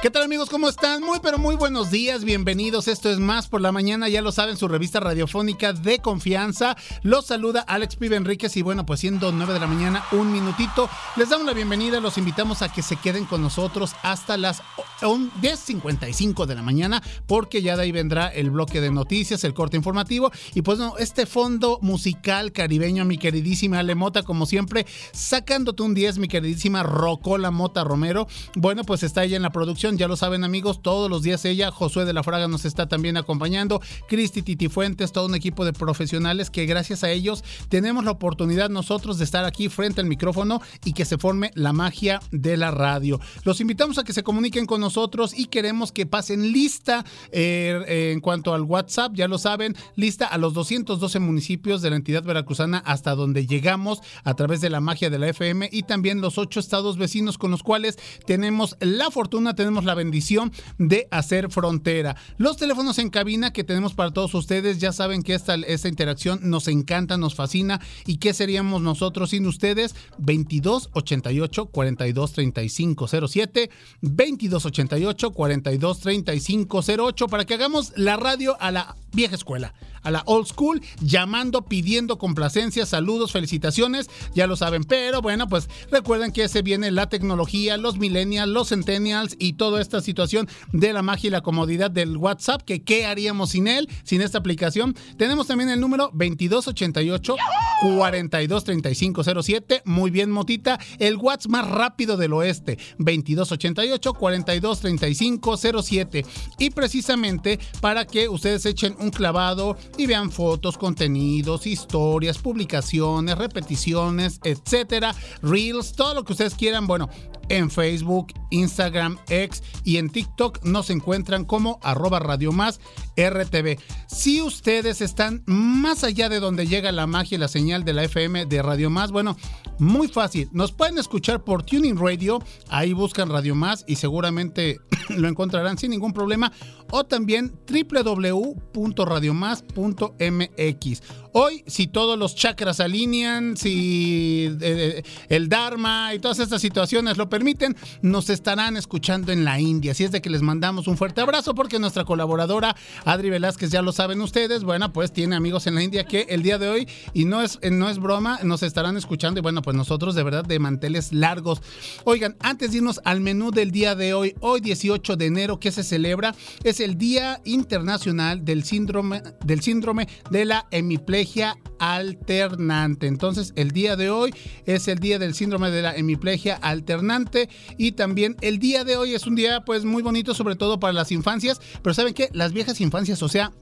¿Qué tal amigos? ¿Cómo están? Muy pero muy buenos días, bienvenidos. Esto es Más por la Mañana, ya lo saben, su revista radiofónica de confianza. Los saluda Alex Pibe Enríquez y bueno, pues siendo 9 de la mañana, un minutito, les damos la bienvenida, los invitamos a que se queden con nosotros hasta las 10.55 de la mañana, porque ya de ahí vendrá el bloque de noticias, el corte informativo y pues no, este fondo musical caribeño, mi queridísima Ale Mota, como siempre, sacándote un 10, mi queridísima Rocola Mota Romero. Bueno, pues está ella en la producción ya lo saben amigos, todos los días ella, Josué de la Fraga nos está también acompañando, Cristi Titi Fuentes, todo un equipo de profesionales que gracias a ellos tenemos la oportunidad nosotros de estar aquí frente al micrófono y que se forme la magia de la radio. Los invitamos a que se comuniquen con nosotros y queremos que pasen lista eh, en cuanto al WhatsApp, ya lo saben, lista a los 212 municipios de la entidad veracruzana hasta donde llegamos a través de la magia de la FM y también los ocho estados vecinos con los cuales tenemos la fortuna, tenemos la bendición de hacer frontera. Los teléfonos en cabina que tenemos para todos ustedes, ya saben que esta, esta interacción nos encanta, nos fascina. ¿Y qué seríamos nosotros sin ustedes? 22 88 42 35 07, 22 88 42 35 08 para que hagamos la radio a la vieja escuela, a la old school, llamando, pidiendo complacencias, saludos, felicitaciones, ya lo saben, pero bueno, pues recuerden que se viene la tecnología, los millennials, los centennials y toda esta situación de la magia y la comodidad del WhatsApp, que qué haríamos sin él, sin esta aplicación. Tenemos también el número 2288 423507, muy bien Motita, el WhatsApp más rápido del oeste, 2288 423507 y precisamente para que ustedes echen un clavado y vean fotos, contenidos, historias, publicaciones, repeticiones, etcétera, reels, todo lo que ustedes quieran, bueno, en Facebook, Instagram, X y en TikTok nos encuentran como arroba Radio Más RTV. Si ustedes están más allá de donde llega la magia y la señal de la FM de Radio Más, bueno, muy fácil. Nos pueden escuchar por Tuning Radio, ahí buscan Radio Más y seguramente lo encontrarán sin ningún problema. O también www.radiomás.mx. Hoy, si todos los chakras alinean, si eh, eh, el Dharma y todas estas situaciones lo permiten, nos estarán escuchando en la India. Así es de que les mandamos un fuerte abrazo porque nuestra colaboradora Adri Velázquez, ya lo saben ustedes, bueno, pues tiene amigos en la India que el día de hoy, y no es, no es broma, nos estarán escuchando y bueno, pues nosotros de verdad de manteles largos. Oigan, antes de irnos al menú del día de hoy, hoy 18 de enero, que se celebra, es el Día Internacional del Síndrome, del síndrome de la hemiplegia alternante. Entonces, el día de hoy es el día del síndrome de la hemiplegia alternante y también el día de hoy es un día pues muy bonito sobre todo para las infancias, pero saben que las viejas infancias, o sea,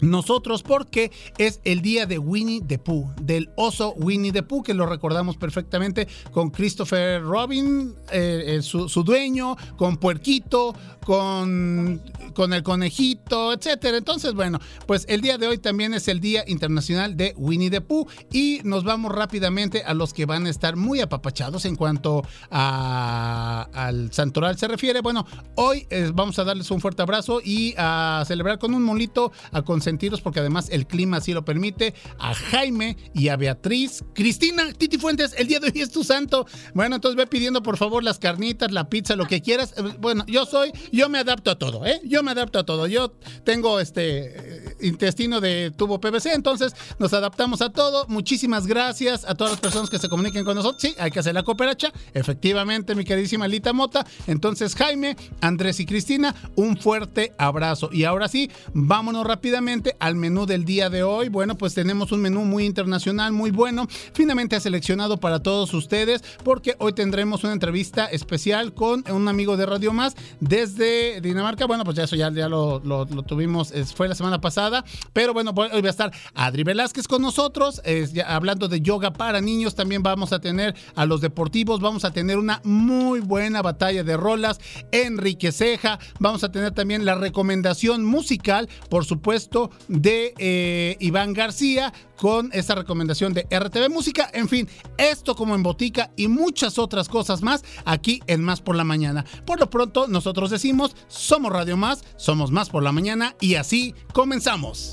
nosotros porque es el día de Winnie the Pooh, del oso Winnie the Pooh, que lo recordamos perfectamente con Christopher Robin, eh, eh, su, dueño, con Puerquito, con, con el conejito, etcétera. Entonces, bueno, pues el día de hoy también es el Día Internacional de Winnie the Pooh y nos vamos rápidamente a los que van a estar muy apapachados en cuanto al santoral se refiere. Bueno, hoy eh, vamos a darles un fuerte abrazo y a celebrar con un molito a consentiros porque además el clima así lo permite, a Jaime y a Beatriz. Cristina, Titi Fuentes, el día de hoy es tu santo. Bueno, entonces ve pidiendo por favor las carnitas, la pizza, lo que quieras. Eh, bueno, yo soy yo me adapto a todo, ¿eh? Yo me adapto a todo. Yo tengo este eh, intestino de tubo PVC, entonces nos adaptamos a todo. Muchísimas gracias a todas las personas que se comuniquen con nosotros. Sí, hay que hacer la cooperacha. Efectivamente, mi queridísima Lita Mota. Entonces, Jaime, Andrés y Cristina, un fuerte abrazo. Y ahora sí, vámonos rápidamente al menú del día de hoy. Bueno, pues tenemos un menú muy internacional, muy bueno. Finalmente ha seleccionado para todos ustedes porque hoy tendremos una entrevista especial con un amigo de Radio Más desde de Dinamarca. Bueno, pues ya eso ya, ya lo, tuvimos, fue la semana pasada. Pero bueno, pues hoy va a estar Adri Velázquez con nosotros, hablando de yoga para niños. También vamos a tener a los deportivos, vamos a tener una muy buena batalla de rolas. Enrique Ceja, vamos a tener también la recomendación musical, por supuesto, de eh, Iván García con esta recomendación de RTV Música. En fin, esto como en botica y muchas otras cosas más aquí en Más por la Mañana. Por lo pronto, nosotros decimos, somos Radio Más, somos Más por la Mañana y así comenzamos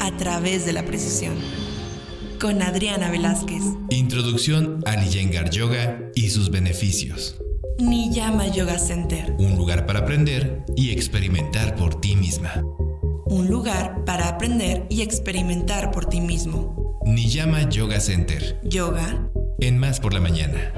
a través de la precisión. Con Adriana Velázquez. Introducción al Iyengar Yoga y sus beneficios. Niyama Yoga Center. Un lugar para aprender y experimentar por ti misma. Un lugar para aprender y experimentar por ti mismo. Niyama Yoga Center. Yoga. En Más por la Mañana.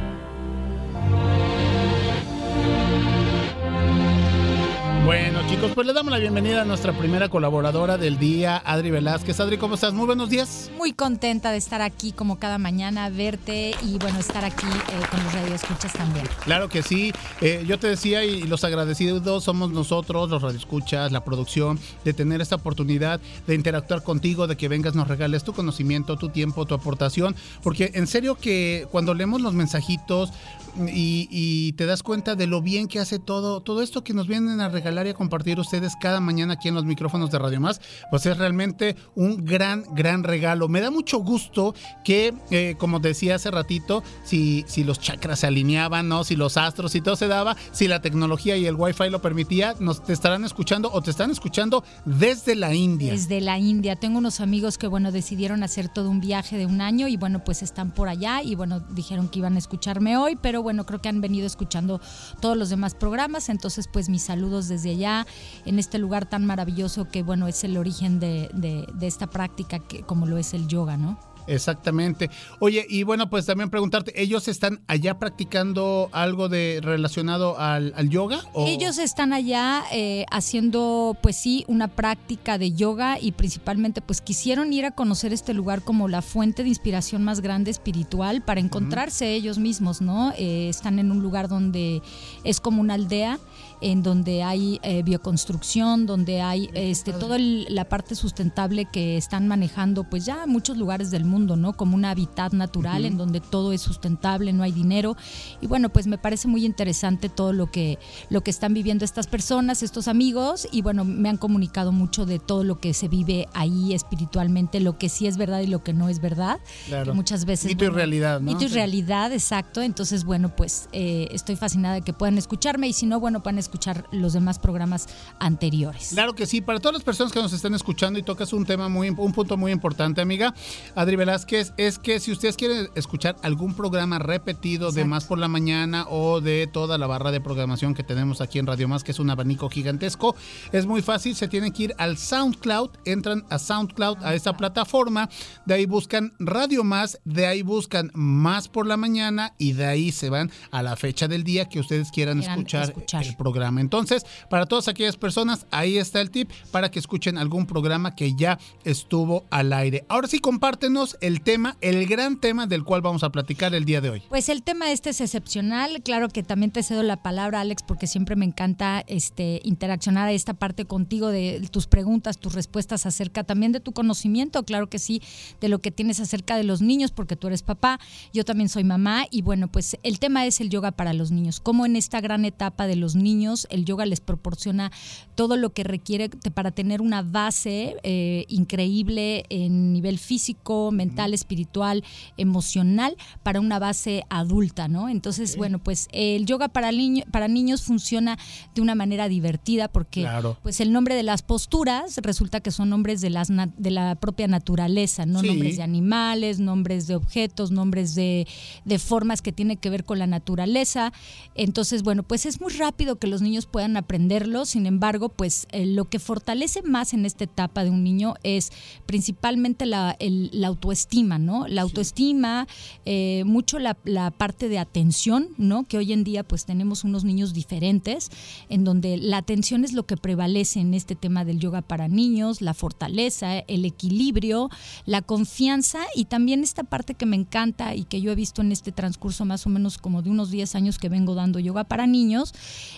Bueno, chicos, pues le damos la bienvenida a nuestra primera colaboradora del día, Adri Velázquez. Adri, ¿cómo estás? Muy buenos días. Muy contenta de estar aquí como cada mañana, verte y bueno, estar aquí eh, con los radioescuchas también. Claro que sí. Eh, yo te decía y los agradecidos somos nosotros, los radioescuchas, la producción, de tener esta oportunidad de interactuar contigo, de que vengas, nos regales tu conocimiento, tu tiempo, tu aportación, porque en serio que cuando leemos los mensajitos y, y te das cuenta de lo bien que hace todo, todo esto que nos vienen a regalar y a compartir ustedes cada mañana aquí en los micrófonos de Radio Más, pues es realmente un gran, gran regalo. Me da mucho gusto que, eh, como decía hace ratito, si, si los chakras se alineaban, ¿no? Si los astros y todo se daba, si la tecnología y el wifi lo permitía, nos te estarán escuchando o te están escuchando desde la India. Desde la India. Tengo unos amigos que, bueno, decidieron hacer todo un viaje de un año y, bueno, pues están por allá y, bueno, dijeron que iban a escucharme hoy, pero, bueno, creo que han venido escuchando todos los demás programas. Entonces, pues mis saludos desde allá, en este lugar tan maravilloso que, bueno, es el origen de, de, de esta práctica que, como lo es el yoga, ¿no? Exactamente. Oye, y bueno, pues también preguntarte, ¿ellos están allá practicando algo de relacionado al, al yoga? O? Ellos están allá eh, haciendo, pues sí, una práctica de yoga y principalmente, pues quisieron ir a conocer este lugar como la fuente de inspiración más grande espiritual para encontrarse uh -huh. ellos mismos, ¿no? Eh, están en un lugar donde es como una aldea en donde hay eh, bioconstrucción, donde hay este, toda la parte sustentable que están manejando, pues ya muchos lugares del mundo, ¿no? Como un hábitat natural uh -huh. en donde todo es sustentable, no hay dinero. Y bueno, pues me parece muy interesante todo lo que, lo que están viviendo estas personas, estos amigos, y bueno, me han comunicado mucho de todo lo que se vive ahí espiritualmente, lo que sí es verdad y lo que no es verdad. Claro. Muchas veces. Mito bueno, y realidad, ¿no? Mito y realidad, exacto. Entonces, bueno, pues eh, estoy fascinada de que puedan escucharme y si no, bueno, puedan escuchar los demás programas anteriores. Claro que sí, para todas las personas que nos están escuchando y tocas un tema muy, un punto muy importante, amiga, Adri Velázquez, es que si ustedes quieren escuchar algún programa repetido Exacto. de Más por la Mañana o de toda la barra de programación que tenemos aquí en Radio Más, que es un abanico gigantesco, es muy fácil, se tienen que ir al SoundCloud, entran a SoundCloud, a esta plataforma, de ahí buscan Radio Más, de ahí buscan Más por la Mañana y de ahí se van a la fecha del día que ustedes quieran, quieran escuchar, escuchar el programa. Entonces, para todas aquellas personas, ahí está el tip para que escuchen algún programa que ya estuvo al aire. Ahora sí, compártenos el tema, el gran tema del cual vamos a platicar el día de hoy. Pues el tema este es excepcional. Claro que también te cedo la palabra, Alex, porque siempre me encanta este, interaccionar a esta parte contigo de tus preguntas, tus respuestas acerca también de tu conocimiento, claro que sí, de lo que tienes acerca de los niños, porque tú eres papá, yo también soy mamá, y bueno, pues el tema es el yoga para los niños. Cómo en esta gran etapa de los niños el yoga les proporciona todo lo que requiere para tener una base eh, increíble en nivel físico, mental, espiritual, emocional, para una base adulta, ¿no? Entonces, okay. bueno, pues el yoga para, niño, para niños funciona de una manera divertida porque claro. pues el nombre de las posturas resulta que son nombres de, las de la propia naturaleza, no sí. nombres de animales, nombres de objetos, nombres de, de formas que tienen que ver con la naturaleza. Entonces, bueno, pues es muy rápido que los niños puedan aprenderlo, sin embargo, pues eh, lo que fortalece más en esta etapa de un niño es principalmente la, el, la autoestima, ¿no? La autoestima, eh, mucho la, la, parte de atención, ¿no? Que hoy en día pues tenemos unos niños diferentes, en donde la atención es lo que prevalece en este tema del yoga para niños, la fortaleza, el equilibrio, la confianza y también esta parte que me encanta y que yo he visto en este transcurso más o menos como de unos 10 años que vengo dando yoga para niños,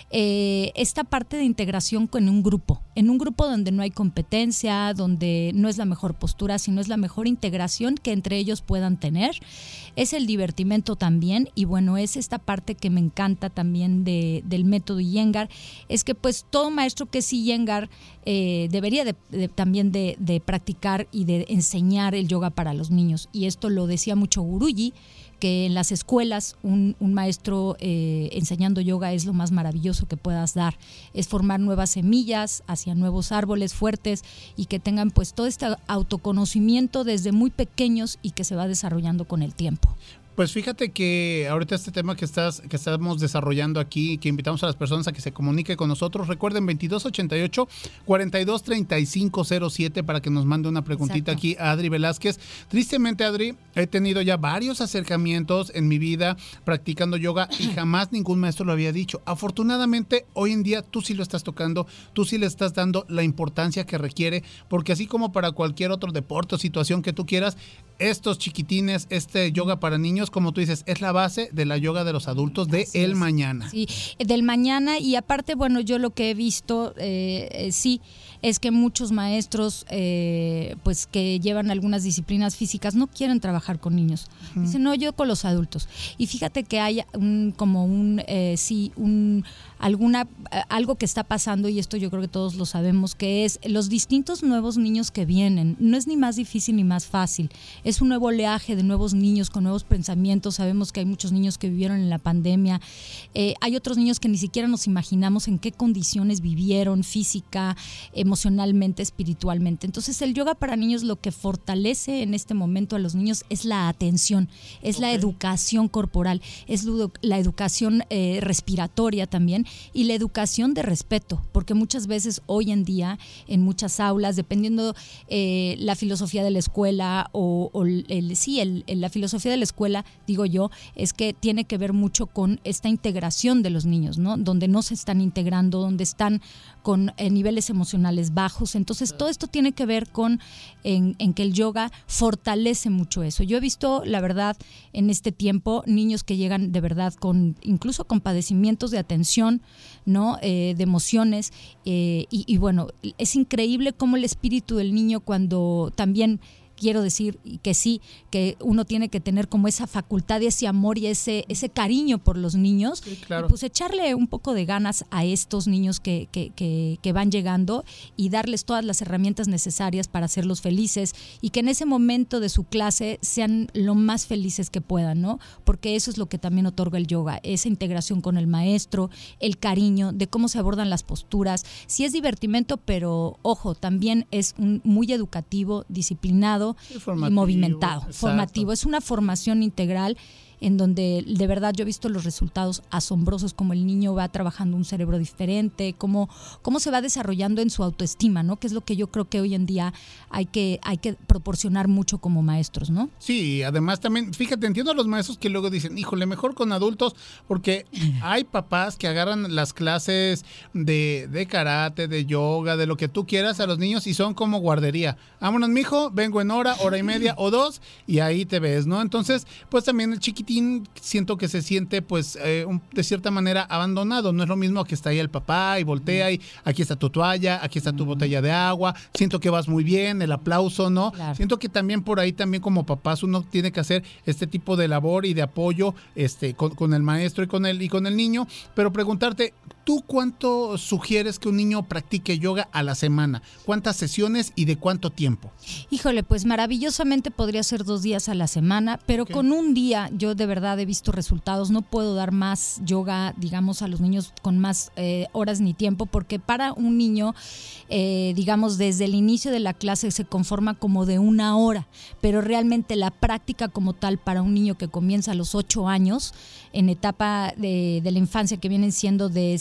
eh, eh, esta parte de integración con un grupo, en un grupo donde no hay competencia, donde no es la mejor postura, sino es la mejor integración que entre ellos puedan tener. Es el divertimento también y bueno, es esta parte que me encanta también de, del método Yengar, es que pues todo maestro que sí Yengar eh, debería de, también de, practicar y de enseñar el yoga para los niños. Y esto lo decía mucho Guruji que en las escuelas un, maestro eh, enseñando yoga es lo más maravilloso que puedas dar. Es formar nuevas semillas hacia nuevos árboles fuertes y que tengan pues todo este autoconocimiento desde muy pequeños y que se va desarrollando con el tiempo. Pues fíjate que ahorita este tema que estás que estamos desarrollando aquí, que invitamos a las personas a que se comuniquen con nosotros, recuerden 2288 423507 para que nos mande una preguntita aquí a Adri Velázquez. Tristemente, Adri, he tenido ya varios acercamientos en mi vida practicando yoga y jamás ningún maestro lo había dicho. Afortunadamente, hoy en día tú sí lo estás tocando, tú sí le estás dando la importancia que requiere, porque así como para cualquier otro deporte o situación que tú quieras, estos chiquitines, este yoga para niños, como tú dices, es la base de la yoga de los adultos de el mañana. Sí, del mañana y aparte, bueno, yo lo que he visto, eh, eh, sí, es que muchos maestros, eh, pues que llevan algunas disciplinas físicas, no quieren trabajar con niños. Dicen, no, yo con los adultos. Y fíjate que hay un, como un, sí, un alguna algo que está pasando y esto yo creo que todos lo sabemos que es los distintos nuevos niños que vienen. No es ni más difícil ni más fácil. Es un nuevo oleaje de nuevos niños con nuevos pensamientos. Sabemos que hay muchos niños que vivieron en la pandemia. Eh, hay otros niños que ni siquiera nos imaginamos en qué condiciones vivieron física emocionalmente espiritualmente. Entonces el yoga para niños lo que fortalece en este momento a los niños es la atención es la educación corporal es la educación eh, respiratoria también y la educación de respeto, porque muchas veces hoy en día en muchas aulas, dependiendo eh, la filosofía de la escuela o, el, sí, el, la filosofía de la escuela, digo yo, es que tiene que ver mucho con esta integración de los niños, ¿no? Donde no se están integrando, donde están con eh, niveles emocionales bajos. Entonces, todo esto tiene que ver con en, en, que el yoga fortalece mucho eso. Yo he visto, la verdad, en este tiempo, niños que llegan de verdad con, incluso con padecimientos de atención, ¿no? Eh, de emociones. Eh, y, y bueno, es increíble cómo el espíritu del niño cuando también quiero decir que sí, que uno tiene que tener como esa facultad y ese amor y ese, ese cariño por los niños. pues echarle un poco de ganas a estos niños que, que, que, van llegando y darles todas las herramientas necesarias para hacerlos felices y que en ese momento de su clase sean lo más felices que puedan, ¿no? Porque eso es lo que también otorga el yoga, esa integración con el maestro, el cariño, de cómo se abordan las posturas. Sí es divertimento, pero ojo, también es un, muy educativo, disciplinado y movimentado, formativo. Es una formación integral en donde de verdad yo he visto los resultados asombrosos, como el niño va trabajando un cerebro diferente, cómo, cómo se va desarrollando en su autoestima, ¿no? Que es lo que yo creo que hoy en día hay que, hay que proporcionar mucho como maestros, ¿no? Sí, además también, fíjate, entiendo a los maestros que luego dicen, híjole, mejor con adultos, porque hay papás que agarran las clases de, de karate, de yoga, de lo que tú quieras a los niños y son como guardería. Vámonos, mijo, vengo en hora, hora y media o dos y ahí te ves, ¿no? Entonces, pues también el siento que se siente pues eh, de cierta manera abandonado. No es lo mismo que está ahí el papá y voltea y aquí está tu toalla, aquí está tu botella de agua, siento que vas muy bien, el aplauso, ¿no? Siento que también por ahí también como papás uno tiene que hacer este tipo de labor y de apoyo este, con, con el maestro y con el, y con el niño, pero preguntarte, ¿Tú cuánto sugieres que un niño practique yoga a la semana? ¿Cuántas sesiones y de cuánto tiempo? Híjole, pues maravillosamente podría ser dos días a la semana, pero con un día yo de verdad he visto resultados. No puedo dar más yoga, digamos, a los niños con más eh, horas ni tiempo, porque para un niño, eh, digamos, desde el inicio de la clase se conforma como de una hora, pero realmente la práctica como tal para un niño que comienza a los ocho años, en etapa de, de la infancia que vienen siendo de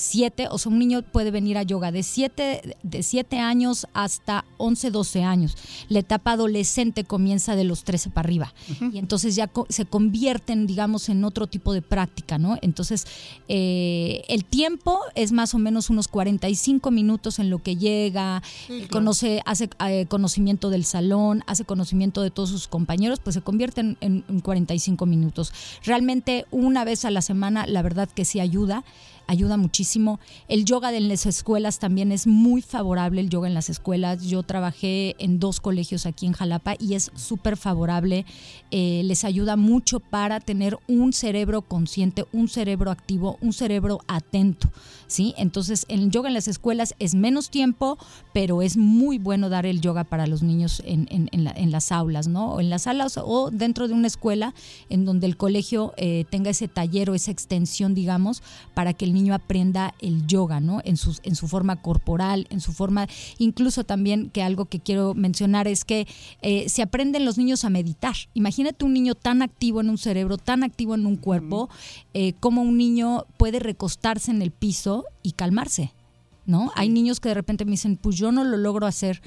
o sea, un niño puede venir a yoga de 7 de siete años hasta 11, 12 años. La etapa adolescente comienza de los 13 para arriba. Y entonces ya se convierten, digamos, en otro tipo de práctica, ¿no? Entonces, eh, el tiempo es más o menos unos 45 minutos en lo que llega, conoce, hace eh, conocimiento del salón, hace conocimiento de todos sus compañeros, pues se convierte en, en 45 minutos. Realmente una vez a la semana, la verdad que sí ayuda ayuda muchísimo. El yoga en las escuelas también es muy favorable, el yoga en las escuelas. Yo trabajé en dos colegios aquí en Jalapa y es súper favorable. Eh, les ayuda mucho para tener un cerebro consciente, un cerebro activo, un cerebro atento. ¿Sí? Entonces, el yoga en las escuelas es menos tiempo, pero es muy bueno dar el yoga para los niños en, las aulas, ¿no? O en las salas o dentro de una escuela en donde el colegio eh, tenga ese taller o esa extensión, digamos, para que el niño aprenda el yoga, ¿no? En su, en su forma corporal, en su forma, incluso también que algo que quiero mencionar es que eh, se aprenden los niños a meditar. Imagínate un niño tan activo en un cerebro, tan activo en un cuerpo, eh, como un niño puede recostarse en el piso y calmarse, ¿no? Hay niños que de repente me dicen, pues yo no lo logro hacer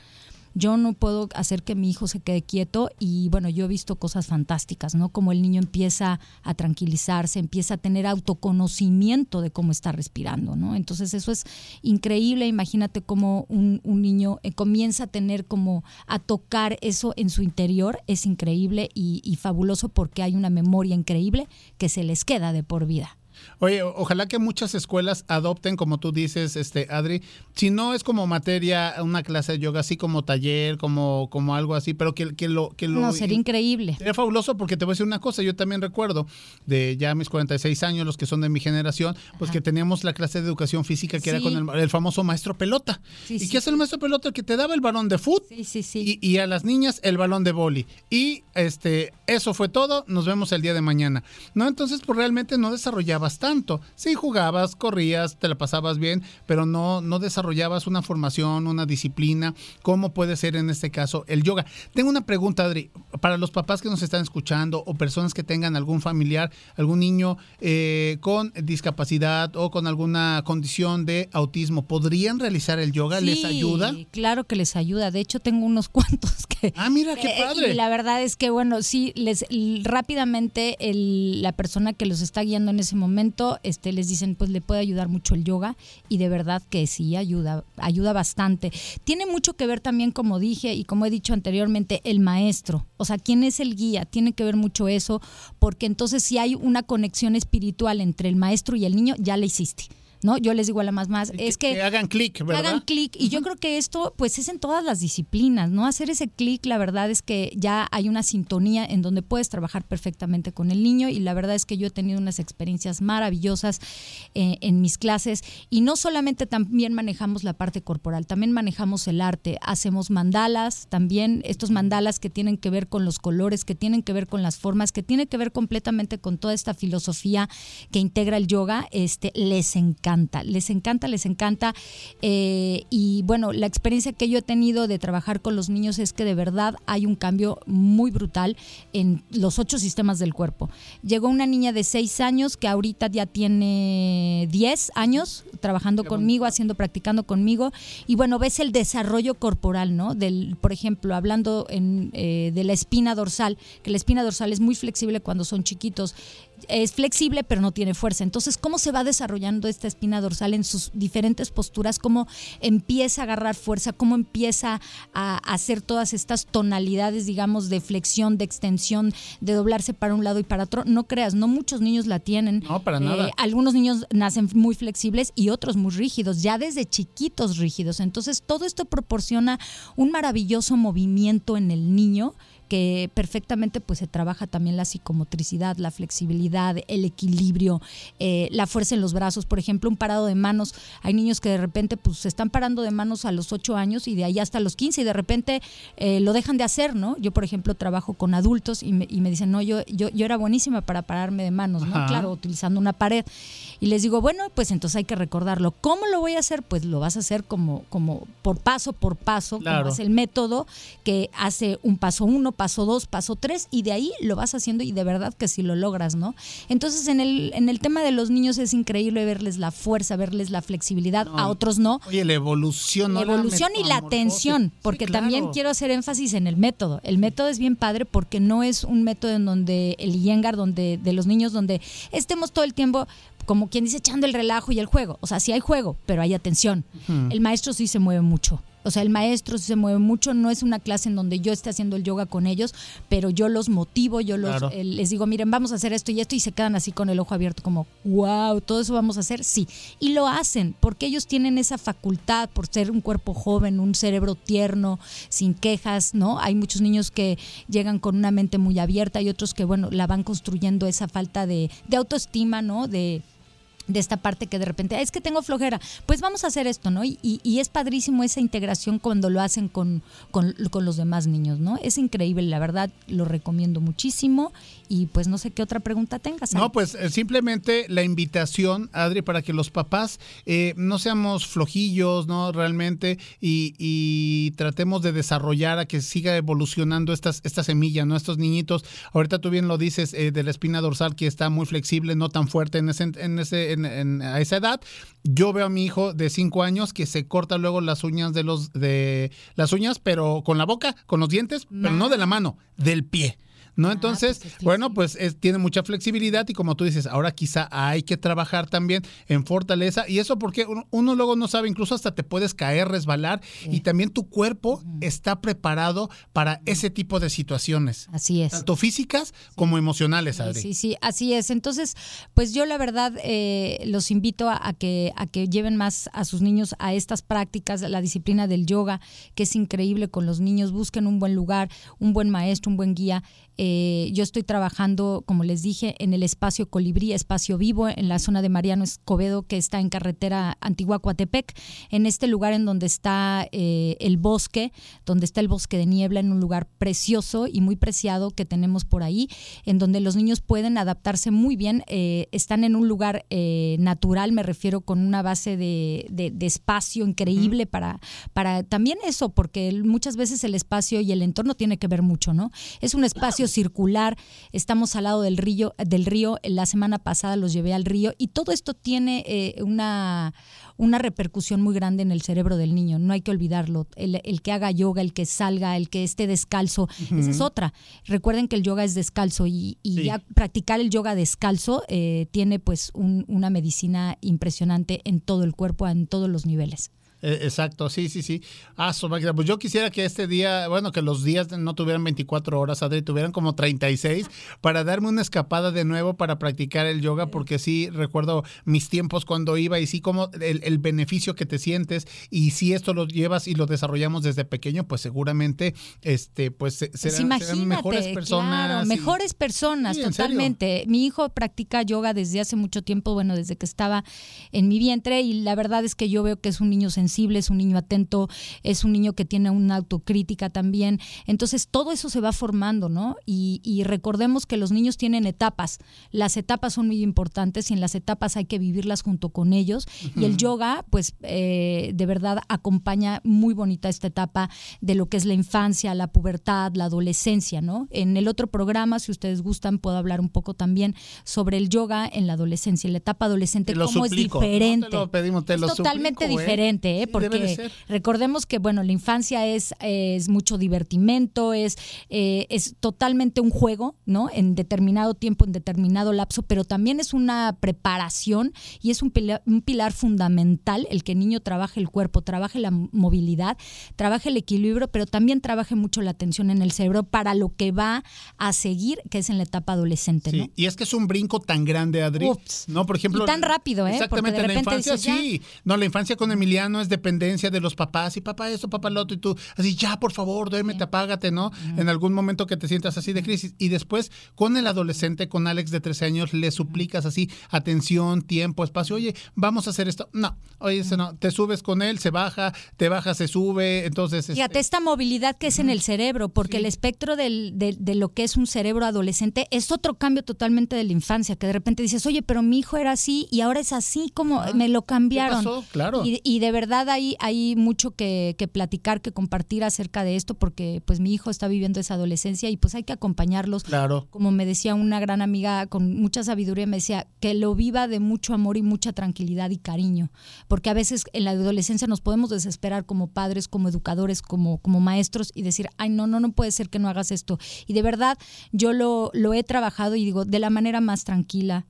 yo no puedo hacer que mi hijo se quede quieto y bueno, yo he visto cosas fantásticas, ¿no? Como el niño empieza a tranquilizarse, empieza a tener autoconocimiento de cómo está respirando, ¿no? Entonces eso es increíble, imagínate cómo un, niño eh, comienza a tener como a tocar eso en su interior, es increíble y fabuloso porque hay una memoria increíble que se les queda de por vida. Oye, ojalá que muchas escuelas adopten, como tú dices, este Adri, si no es como materia, una clase de yoga, así como taller, como, como algo así, pero que, que lo... Que lo no, sería increíble. Sería fabuloso porque te voy a decir una cosa, yo también recuerdo de ya mis 46 años, los que son de mi generación, pues que teníamos la clase de educación física que era con el, famoso maestro pelota. ¿Y qué hace el maestro pelota? El que te daba el balón de fútbol y, y, a las niñas el balón de boli. Y este, eso fue todo, nos vemos el día de mañana. ¿No? Entonces, pues realmente no desarrollabas tanto. Sí jugabas, corrías, te la pasabas bien, pero no, no desarrollabas una formación, una disciplina, como puede ser en este caso el yoga. Tengo una pregunta, Adri, para los papás que nos están escuchando o personas que tengan algún familiar, algún niño eh, con discapacidad o con alguna condición de autismo, ¿podrían realizar el yoga? ¿Les ayuda? Claro que les ayuda. De hecho, tengo unos cuantos que... Ah, mira, qué padre. Y la verdad es que, bueno, sí, les rápidamente la persona que los está guiando en ese momento este, les dicen, pues le puede ayudar mucho el yoga y de verdad que sí, ayuda, ayuda bastante. Tiene mucho que ver también, como dije y como he dicho anteriormente, el maestro. O sea, ¿quién es el guía? Tiene que ver mucho eso, porque entonces si hay una conexión espiritual entre el maestro y el niño, ya la hiciste. ¿No? Yo les digo a la más más, es que, hagan clic, ¿verdad? Que hagan clic. Y yo creo que esto, pues, es en todas las disciplinas, ¿no? Hacer ese clic, la verdad es que ya hay una sintonía en donde puedes trabajar perfectamente con el niño y la verdad es que yo he tenido unas experiencias maravillosas eh, en mis clases y no solamente también manejamos la parte corporal, también manejamos el arte, hacemos mandalas, también estos mandalas que tienen que ver con los colores, que tienen que ver con las formas, que tienen que ver completamente con toda esta filosofía que integra el yoga, este, les encanta les encanta, les encanta. Eh, y bueno, la experiencia que yo he tenido de trabajar con los niños es que de verdad hay un cambio muy brutal en los ocho sistemas del cuerpo. Llegó una niña de seis años que ahorita ya tiene diez años trabajando conmigo, haciendo, practicando conmigo. Y bueno, ves el desarrollo corporal, ¿no? Del, por ejemplo, hablando en, eh, de la espina dorsal, que la espina dorsal es muy flexible cuando son chiquitos es flexible pero no tiene fuerza. Entonces, ¿cómo se va desarrollando esta espina dorsal en sus diferentes posturas? ¿Cómo empieza a agarrar fuerza? ¿Cómo empieza a hacer todas estas tonalidades, digamos, de flexión, de extensión, de doblarse para un lado y para otro? No creas, no muchos niños la tienen. No, para nada. Eh, algunos niños nacen muy flexibles y otros muy rígidos, ya desde chiquitos rígidos. Entonces, todo esto proporciona un maravilloso movimiento en el niño que perfectamente pues se trabaja también la psicomotricidad, la flexibilidad, el equilibrio, eh, la fuerza en los brazos, por ejemplo, un parado de manos. Hay niños que de repente pues se están parando de manos a los 8 años y de ahí hasta los 15 y de repente eh, lo dejan de hacer, ¿no? Yo, por ejemplo, trabajo con adultos y me, y me dicen, no, yo, yo, yo era buenísima para pararme de manos, ¿no? Claro, utilizando una pared. Y les digo, bueno, pues entonces hay que recordarlo. ¿Cómo lo voy a hacer? Pues lo vas a hacer como, como por paso por paso, como es el método que hace un paso uno, paso dos, paso tres, y de ahí lo vas haciendo y de verdad que si lo logras, ¿no? Entonces en el, en el tema de los niños es increíble verles la fuerza, verles la flexibilidad, a otros no. Oye, la evolución, La evolución y la atención, porque también quiero hacer énfasis en el método. El método es bien padre porque no es un método en donde el Yengar, donde de los niños, donde estemos todo el tiempo como quien dice echando el relajo y el juego. O sea, sí hay juego, pero hay atención. El maestro sí se mueve mucho O sea, el maestro se mueve mucho, no es una clase en donde yo esté haciendo el yoga con ellos, pero yo los motivo, yo los, Claro. eh, les digo, miren, vamos a hacer esto y esto y se quedan así con el ojo abierto como, wow, todo eso vamos a hacer, sí. Y lo hacen porque ellos tienen esa facultad por ser un cuerpo joven, un cerebro tierno, sin quejas, ¿no? Hay muchos niños que llegan con una mente muy abierta y otros que, bueno, la van construyendo esa falta de, de autoestima, ¿no? De de esta parte que de repente, "Ah, es que tengo flojera, pues vamos a hacer esto, ¿no? Y, y- es padrísimo esa integración cuando lo hacen con, con, con los demás niños, ¿no? Es increíble, la verdad, lo recomiendo muchísimo y pues no sé qué otra pregunta tengas. No, pues eh, simplemente la invitación, Adri, para que los papás eh, no seamos flojillos, ¿no? Realmente, y, y tratemos de desarrollar a que siga evolucionando estas, esta semilla, ¿no? Estos niñitos. Ahorita tú bien lo dices eh, de la espina dorsal que está muy flexible, no tan fuerte en ese, en ese, en- en- a esa edad. Yo veo a mi hijo de cinco años que se corta luego las uñas de los, de las uñas, pero con la boca, con los dientes, pero no de la mano, del pie. ¿No? Entonces, pues es bueno, pues es- tiene mucha flexibilidad y como tú dices, ahora quizá hay que trabajar también en fortaleza y eso porque uno, uno luego no sabe, incluso hasta te puedes caer, resbalar y también tu cuerpo está preparado para ese tipo de situaciones, Así es. tanto físicas como emocionales, Adri. Sí, sí, así es. Entonces, pues yo la verdad eh, los invito a, a que, a que lleven más a sus niños a estas prácticas, la disciplina del yoga, que es increíble con los niños. Busquen un buen lugar, un buen maestro, un buen guía. Eh, yo estoy trabajando, como les dije, en el espacio Colibrí, espacio vivo, en la zona de Mariano Escobedo, que está en carretera Antigua-Coatepec, en este lugar en donde está eh, el bosque, donde está el bosque de niebla, en un lugar precioso y muy preciado que tenemos por ahí, en donde los niños pueden adaptarse muy bien. eh, están en un lugar eh, natural, me refiero con una base de, de- de espacio increíble para, para también eso, porque muchas veces el espacio y el entorno tiene que ver mucho, ¿no? Es un espacio circular, estamos al lado del río, del río, la semana pasada los llevé al río y todo esto tiene eh, una, una repercusión muy grande en el cerebro del niño, no hay que olvidarlo. El, el que haga yoga, el que salga, el que esté descalzo, esa es otra. Recuerden que el yoga es descalzo y, y Sí. ya practicar el yoga descalzo eh, tiene pues un- una medicina impresionante en todo el cuerpo, en todos los niveles. Eh, Exacto, sí, sí, sí. Ah, su máquina. Pues yo quisiera que este día, bueno, que los días no tuvieran 24 horas, Adri, tuvieran como 36 para darme una escapada de nuevo para practicar el yoga, porque sí recuerdo mis tiempos cuando iba y sí como el, el beneficio que te sientes y si esto lo llevas y lo desarrollamos desde pequeño, pues seguramente, este, pues Pues serán, mejores personas. claro, y- mejores personas, Sí, totalmente. Mi hijo practica yoga desde hace mucho tiempo, bueno, desde que estaba en mi vientre y la verdad es que yo veo que es un niño sensible, es un niño atento, es un niño que tiene una autocrítica también. Entonces todo eso se va formando, ¿no? Y, y recordemos que los niños tienen etapas. Las etapas son muy importantes y en las etapas hay que vivirlas junto con ellos. Y el yoga, pues eh, de verdad acompaña muy bonita esta etapa de lo que es la infancia, la pubertad, la adolescencia, ¿no? En el otro programa, si ustedes gustan, puedo hablar un poco también sobre el yoga en la adolescencia, en la etapa adolescente, cómo suplico, es diferente. no te lo pedimos, te es lo totalmente suplico, ¿eh? diferente, ¿eh? Sí, debe de porque recordemos que, bueno, la infancia es, es mucho divertimento, es, eh, es totalmente un juego, ¿no? En determinado tiempo, en determinado lapso, pero también es una preparación y es un pilar, un pilar fundamental el que el niño trabaje el cuerpo, trabaje la movilidad, trabaje el equilibrio, pero también trabaje mucho la atención en el cerebro para lo que va a seguir, que es en la etapa adolescente, Sí, ¿no? y es que es un brinco tan grande, Adri. Ups. No, por ejemplo. Y tan rápido, ¿eh? Exactamente, Porque de en la infancia dices, sí. No, la infancia con Emiliano es dependencia de los papás y papá esto, papá lo otro y tú así, ya, por favor, duérmete, apágate, ¿no? En algún momento que te sientas así de crisis. Y después, con el adolescente, con Alex de 13 años, le suplicas así, atención, tiempo, espacio. Oye, vamos a hacer esto. No, oye, ese no. Te subes con él, se baja, te baja, se sube. Entonces. Fíjate, este, esta movilidad que es en el cerebro, porque Sí. el espectro del- de, de lo que es un cerebro adolescente es otro cambio totalmente de la infancia, que de repente dices, oye, pero mi hijo era así y ahora es así, como Ah, me lo ¿qué cambiaron. pasó? Claro. Y, y de verdad hay, hay mucho que, que platicar, que compartir acerca de esto, porque pues mi hijo está viviendo esa adolescencia y pues hay que acompañarlos. Claro. Como me decía una gran amiga con mucha sabiduría, me decía que lo viva de mucho amor y mucha tranquilidad y cariño, porque a veces en la adolescencia nos podemos desesperar como padres, como educadores, como, como maestros y decir, ay, no, no, no puede ser que no hagas esto. Y de verdad yo lo, lo he trabajado y digo, de la manera más tranquila,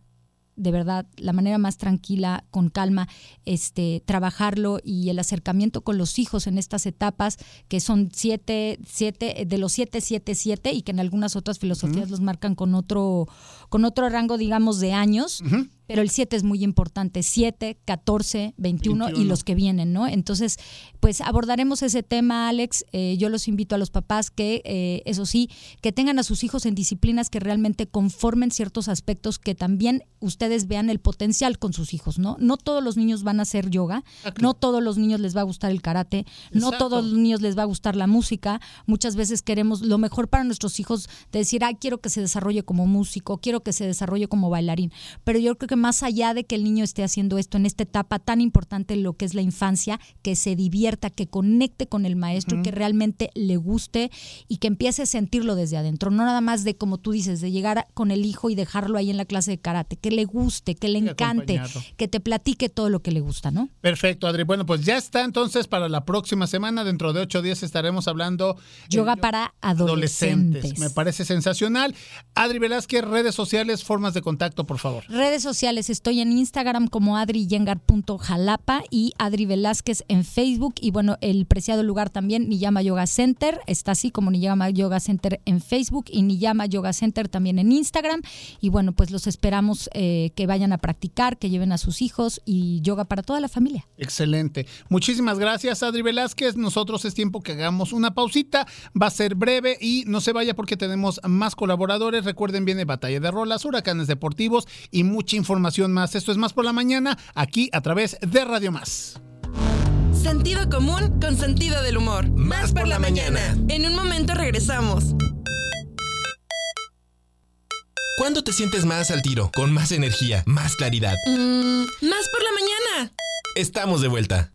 de verdad, la manera más tranquila, con calma, este, trabajarlo y el acercamiento con los hijos en estas etapas, que son siete, siete, de los siete, siete, siete, y que en algunas otras filosofías los marcan con otro, con otro rango, digamos, de años. Pero el 7 es muy importante, 7, 14, 21, y 21. los que vienen, ¿no? Entonces, pues abordaremos ese tema, Alex. Eh, yo los invito a los papás que, eh, eso sí, que tengan a sus hijos en disciplinas que realmente conformen ciertos aspectos, que también ustedes vean el potencial con sus hijos, ¿no? No todos los niños van a hacer yoga, Ah, claro. no todos los niños les va a gustar el karate, no Exacto. todos los niños les va a gustar la música. Muchas veces queremos lo mejor para nuestros hijos, de decir, ah, quiero que se desarrolle como músico, quiero que se desarrolle como bailarín. Pero yo creo que más allá de que el niño esté haciendo esto en esta etapa tan importante, lo que es la infancia, que se divierta, que conecte con el maestro y que realmente le guste y que empiece a sentirlo desde adentro. No nada más de, como tú dices, de llegar a- con el hijo y dejarlo ahí en la clase de karate, que le guste, que le Y encante, que te platique todo lo que le gusta, ¿no? Perfecto, Adri. Bueno, pues ya está entonces para la próxima semana. Dentro de ocho días estaremos hablando Yoga eh, para adolescentes. Me parece sensacional. Adri Velázquez, redes sociales, formas de contacto, por favor. Redes sociales, estoy en Instagram como adriyengar.jalapa y Adri Velázquez en Facebook. Y bueno, el preciado lugar también, Niyama Yoga Center, está así como Niyama Yoga Center en Facebook y Niyama Yoga Center también en Instagram. Y bueno, pues los esperamos eh, que vayan a practicar, que lleven a sus hijos y yoga para toda la familia. Excelente. Muchísimas gracias, Adri Velázquez. Nosotros es tiempo que hagamos una pausita. Va a ser breve y no se vaya porque tenemos más colaboradores. Recuerden, viene Batalla de Rolas, Huracanes Deportivos y mucha información más. Esto es Más por la Mañana, aquí a través de Radio Más. Sentido común con sentido del humor. Más por la mañana. En un momento regresamos. ¿Cuándo te sientes más al tiro? Con más energía, más claridad. Mm, más por la mañana. Estamos de vuelta.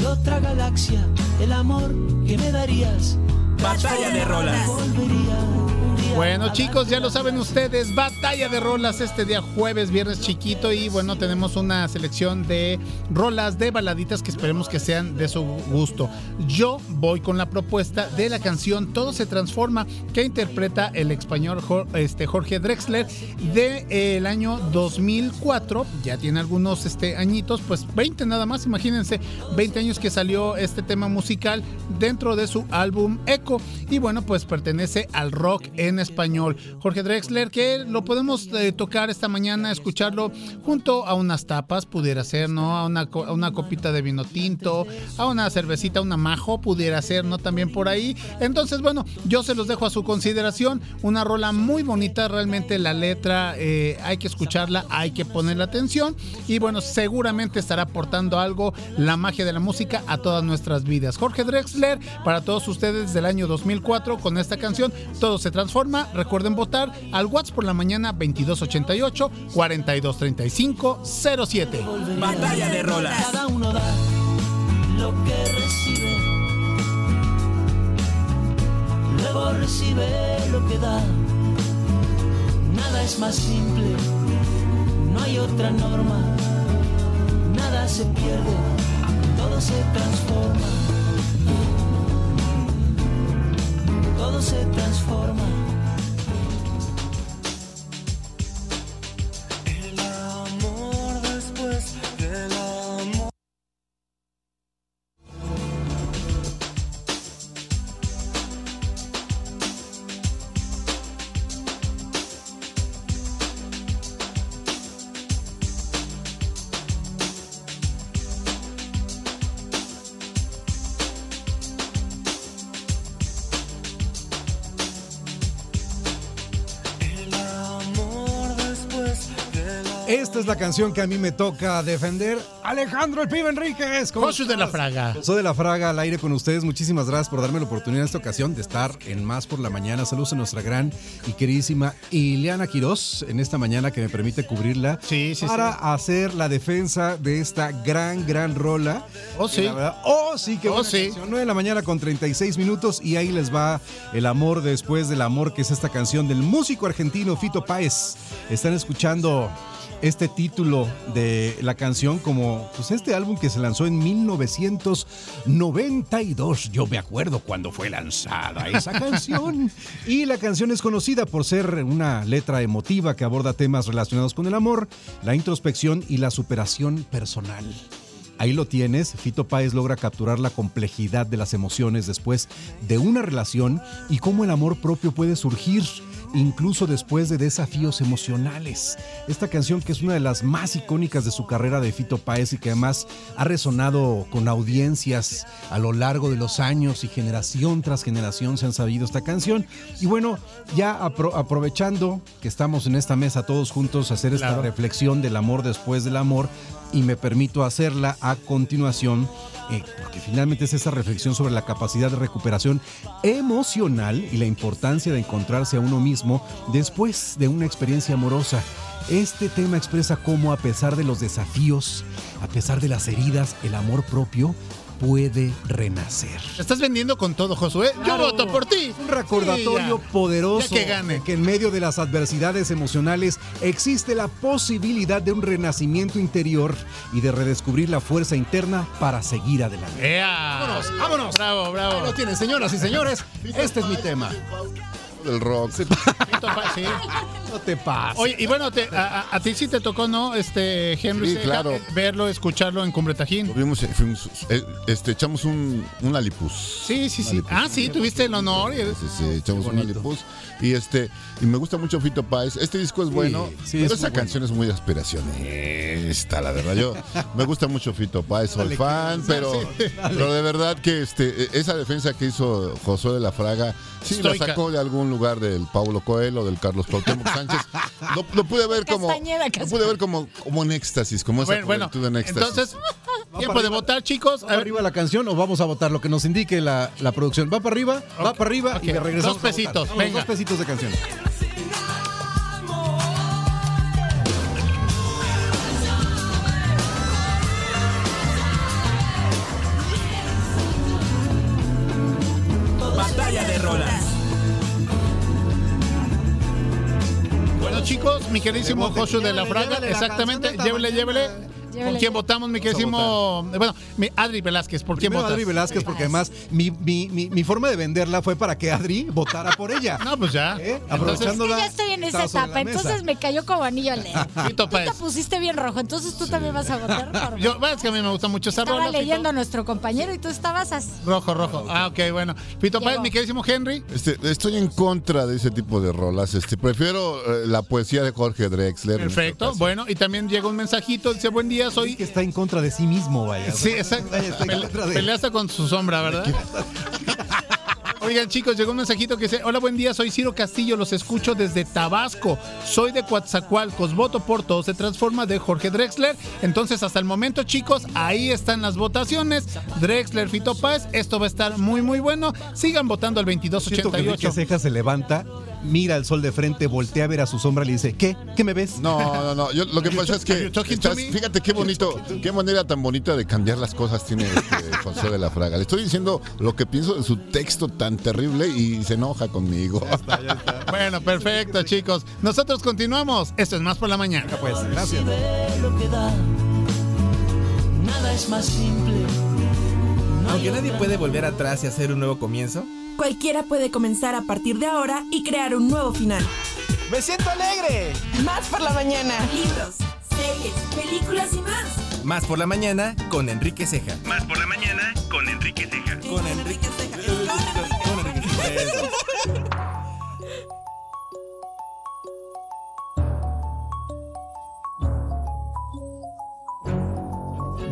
de otra galaxia, el amor que me darías. Batalla de rolas. Volvería Bueno chicos, ya lo saben ustedes, batalla de rolas este día jueves, viernes chiquito y bueno, tenemos una selección de rolas de baladitas que esperemos que sean de su gusto. Yo voy con la propuesta de la canción Todo se transforma que interpreta el español este, Jorge Drexler del año 2004, ya tiene algunos este, añitos, pues 20 nada más, imagínense, 20 años que salió este tema musical dentro de su álbum Echo y bueno, pues pertenece al rock en español. Jorge Drexler, que lo podemos eh, tocar esta mañana, escucharlo junto a unas tapas, pudiera ser, ¿no? A una, a una copita de vino tinto, a una cervecita, una majo, pudiera ser, ¿no? También por ahí. Entonces, bueno, yo se los dejo a su consideración. Una rola muy bonita, realmente la letra eh, hay que escucharla, hay que ponerle atención y bueno, seguramente estará aportando algo la magia de la música a todas nuestras vidas. Jorge Drexler, para todos ustedes del año 2004 con esta canción, todo se transforma. Recuerden votar al WhatsApp por la mañana 2288 4235 07. Batalla de rolas. Cada uno da lo que recibe. Luego recibe lo que da. Nada es más simple. No hay otra norma. Nada se pierde. Todo se transforma. Todo se transforma. Esta es la canción que a mí me toca defender. Alejandro el Pibe Enríquez. ¿cómo Josu de la? Fraga. Soy de la Fraga al aire con ustedes. Muchísimas gracias por darme la oportunidad en esta ocasión de estar en Más por la Mañana. Saludos a nuestra gran y queridísima Ileana Quiroz en esta mañana que me permite cubrirla Sí, sí, para hacer la defensa de esta gran, gran rola. Oh, sí. Verdad, oh, sí, que Oh, sí. canción. 9 de la mañana con 36 minutos y ahí les va el amor después del amor, que es esta canción del músico argentino Fito Páez. Están escuchando este título de la canción como pues este álbum que se lanzó en 1992. Yo me acuerdo cuando fue lanzada esa canción. Y la canción es conocida por ser una letra emotiva que aborda temas relacionados con el amor, la introspección y la superación personal. Ahí lo tienes, Fito Páez logra capturar la complejidad de las emociones después de una relación y cómo el amor propio puede surgir incluso después de desafíos emocionales. Esta canción que es una de las más icónicas de su carrera de Fito Páez y que además ha resonado con audiencias a lo largo de los años y generación tras generación se han sabido esta canción. Y bueno, ya apro- aprovechando que estamos en esta mesa todos juntos a hacer esta Claro. reflexión del amor después del amor y me permito hacerla a continuación eh, porque finalmente es esa reflexión sobre la capacidad de recuperación emocional y la importancia de encontrarse a uno mismo después de una experiencia amorosa. Este tema expresa cómo a pesar de los desafíos, a pesar de las heridas, el amor propio puede renacer. Estás vendiendo con todo, Josué. Yo voto por ti. Un recordatorio Sí, ya. poderoso Ya que gane. de que en medio de las adversidades emocionales existe la posibilidad de un renacimiento interior y de redescubrir la fuerza interna para seguir adelante. Vámonos, vámonos. Bravo, Ahí bravo. lo tienen, señoras y señores. Este es mi tema. Del rock. Fito Páez, sí. No te pases. Oye, y bueno, te- a, a- a ti sí te tocó, ¿no? Este, Henry, Sí, claro. eh, verlo, escucharlo en Cumbre Tajín. Lo vimos, eh, fuimos, eh, este, echamos un, un Lalipus. Sí, sí, sí. Ah, sí, tuviste el honor. y- Sí, sí, echamos un Lalipus. Y este, y me gusta mucho Fito Páez. Este disco es bueno, sí, pero es esa bueno. canción es muy aspiracionista, la verdad. Yo me gusta mucho Fito Páez, soy Dale, fan, pero, pero de verdad que este, esa defensa que hizo Josué de la Fraga, sí Estoica. la sacó de algún lugar del Paulo Coelho, del Carlos Cuauhtémoc Sánchez. Lo, lo pude ver como, Castañeda, lo pude ver como, como en éxtasis, como esa Bueno, bueno, en éxtasis. entonces, tiempo de arriba. votar, chicos. ¿Va A arriba la canción o vamos a votar lo que nos indique la, la producción? ¿Va para arriba? Va para arriba y ok. le regresamos. Dos a votar. pesitos, venga. Dos pesitos de canción. Mi queridísimo Josué de la Fraga, llévele exactamente, llévele, llévele. Mañana. ¿Con Llévele. quién votamos, mi queridísimo? Bueno, mi Adri Velázquez, ¿por quién votas? Adri Velázquez, porque además mi, mi, mi, mi forma de venderla fue para que Adri votara por ella. No, pues ya. ¿Eh? Entonces, Es Aprovechándola. que ya estoy en esa etapa, entonces me cayó como anillo al dedo. Tú te pusiste bien rojo, entonces tú también vas a votar por mí. Yo, bueno, es que a mí me gusta mucho esa Estaba rola. Leyendo a nuestro compañero y tú estabas así. Rojo, rojo. Ah, ok, bueno. Fito Páez, mi queridísimo Henry. Este, estoy en contra de ese tipo de rolas. Este, prefiero eh, la poesía de Jorge Drexler. Perfecto. ocasión. Bueno, y también llega un mensajito, dice, buen día, Soy... que está en contra de sí mismo, vaya. Sí, exacto. De- Peleaste con su sombra, ¿verdad? Oigan, chicos, llegó un mensajito que dice: Hola, buen día, soy Ciro Castillo, los escucho desde Tabasco. Soy de Coatzacoalcos, voto por todo. Se transforma de Jorge Drexler. Entonces, hasta el momento, chicos, ahí están las votaciones. Drexler, Fito Páez, esto va a estar muy, muy bueno. Sigan votando al Siento que Enrique 2288. Ceja se levanta, mira al sol de frente, voltea a ver a su sombra y le dice, ¿qué? ¿Qué me ves? No, no, no. Yo, lo que pasa es que estás- fíjate qué bonito, qué manera tan bonita de cambiar las cosas tiene este José de la Fraga. Le estoy diciendo lo que pienso de su texto tan terrible y se enoja conmigo. Bueno, perfecto, chicos. Nosotros continuamos. Esto es más por la mañana. Pues, gracias. Nada es más simple. Aunque nadie puede volver atrás y hacer un nuevo comienzo. Cualquiera puede comenzar a partir de ahora y crear un nuevo final. ¡Me siento alegre! Más por la mañana. Libros, series, películas y más. Más por la mañana con Enrique Ceja. Más por la mañana con Enrique Ceja. Con Enrique Con Enrique Ceja.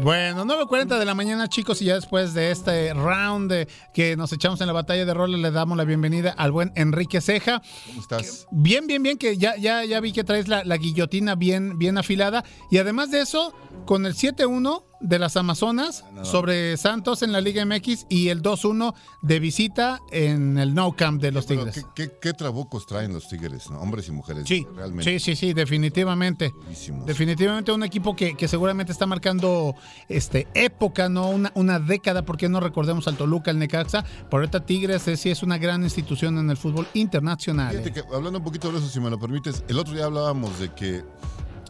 Bueno, 9.40 de la mañana, chicos, y ya después de este round de- que nos echamos en la batalla de roles, le damos la bienvenida al buen Enrique Ceja. ¿Cómo estás? Bien, bien, bien, que ya, ya, ya vi que traes la, la guillotina bien, bien afilada. Y además de eso, con el 7-1 de las Amazonas Ah, no. sobre Santos en la Liga MX y el 2-1 de visita en el No Camp de los Pero Tigres. ¿qué, qué, traen los Tigres, ¿no? Hombres y mujeres. Sí, realmente. sí, sí, sí, definitivamente. durísimos. Definitivamente un equipo que, que seguramente está marcando este época, no una, una década, porque no recordemos al Toluca, al Necaxa, pero ahorita Tigres es, sí es una gran institución en el fútbol internacional. Fíjate eh. que, hablando un poquito de eso, si me lo permites, el otro día hablábamos de que,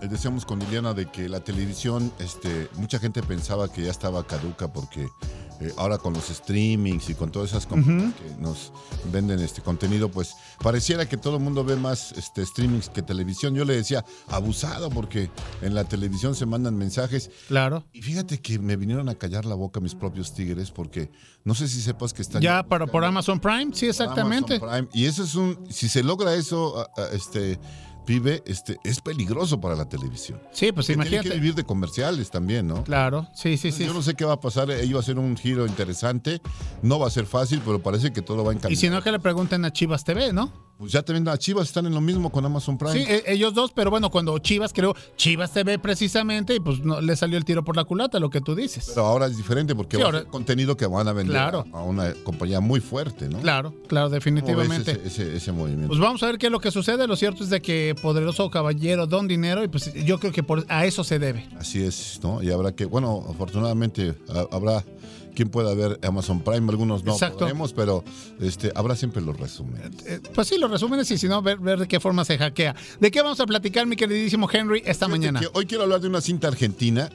decíamos con Liliana, de que la televisión, este, mucha gente pensaba que ya estaba caduca porque eh, ahora con los streamings y con todas esas compañías que nos venden este contenido, pues pareciera que todo el mundo ve más este, streamings que televisión. Yo le decía, abusado porque en la televisión se mandan mensajes. Claro. Y fíjate que me vinieron a callar la boca mis propios tigres porque no sé si sepas que están... Ya para, por Amazon Prime, sí, exactamente. Amazon Prime. Y eso es un, si se logra eso, este, pibe, este, es peligroso para la televisión. Sí, pues Que Tiene que imagínate. vivir de comerciales también, ¿no? Claro, sí, sí, sí. Yo no sé qué va a pasar, ahí va a ser un giro interesante, no va a ser fácil, pero parece que todo va a Y encaminar. si no, que le pregunten a Chivas TV, ¿no? Pues ya también las Chivas están en lo mismo con Amazon Prime. Sí, e- ellos dos, pero bueno, cuando Chivas creo, Chivas TV precisamente, y pues no, le salió el tiro por la culata, lo que tú dices. Pero ahora es diferente porque Sí, va a ahora- ser contenido que van a vender Claro. a una compañía muy fuerte, ¿no? Claro, claro, ¿Cómo ves definitivamente. Ese, ese- ese movimiento. Pues vamos a ver qué es lo que sucede. Lo cierto es de que poderoso caballero don dinero y pues yo creo que por, a eso se debe. Así es, ¿no? Y habrá que, bueno, afortunadamente ha- habrá quien pueda ver Amazon Prime, algunos no podremos, pero este, habrá siempre los resúmenes. Eh, Pues sí, los resúmenes y si no, ver, ver de qué forma se hackea. ¿De qué vamos a platicar, mi queridísimo Henry, esta Fíjate mañana? hoy quiero hablar de una cinta argentina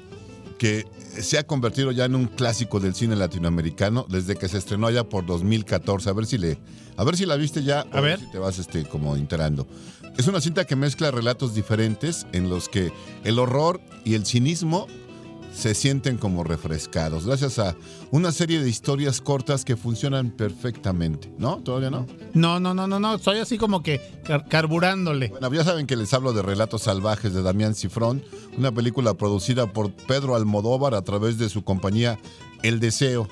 que se ha convertido ya en un clásico del cine latinoamericano desde que se estrenó allá por 2014. A ver si le, a ver si la viste ya, A o ver. si te vas este como enterando. Es una cinta que mezcla relatos diferentes en los que el horror y el cinismo se sienten como refrescados gracias a una serie de historias cortas que funcionan perfectamente, ¿no? ¿Todavía no? No, no, no, no, no. Soy así como que car- carburándole. Bueno, ya saben que les hablo de Relatos Salvajes de Damián Cifrón, una película producida por Pedro Almodóvar a través de su compañía El Deseo.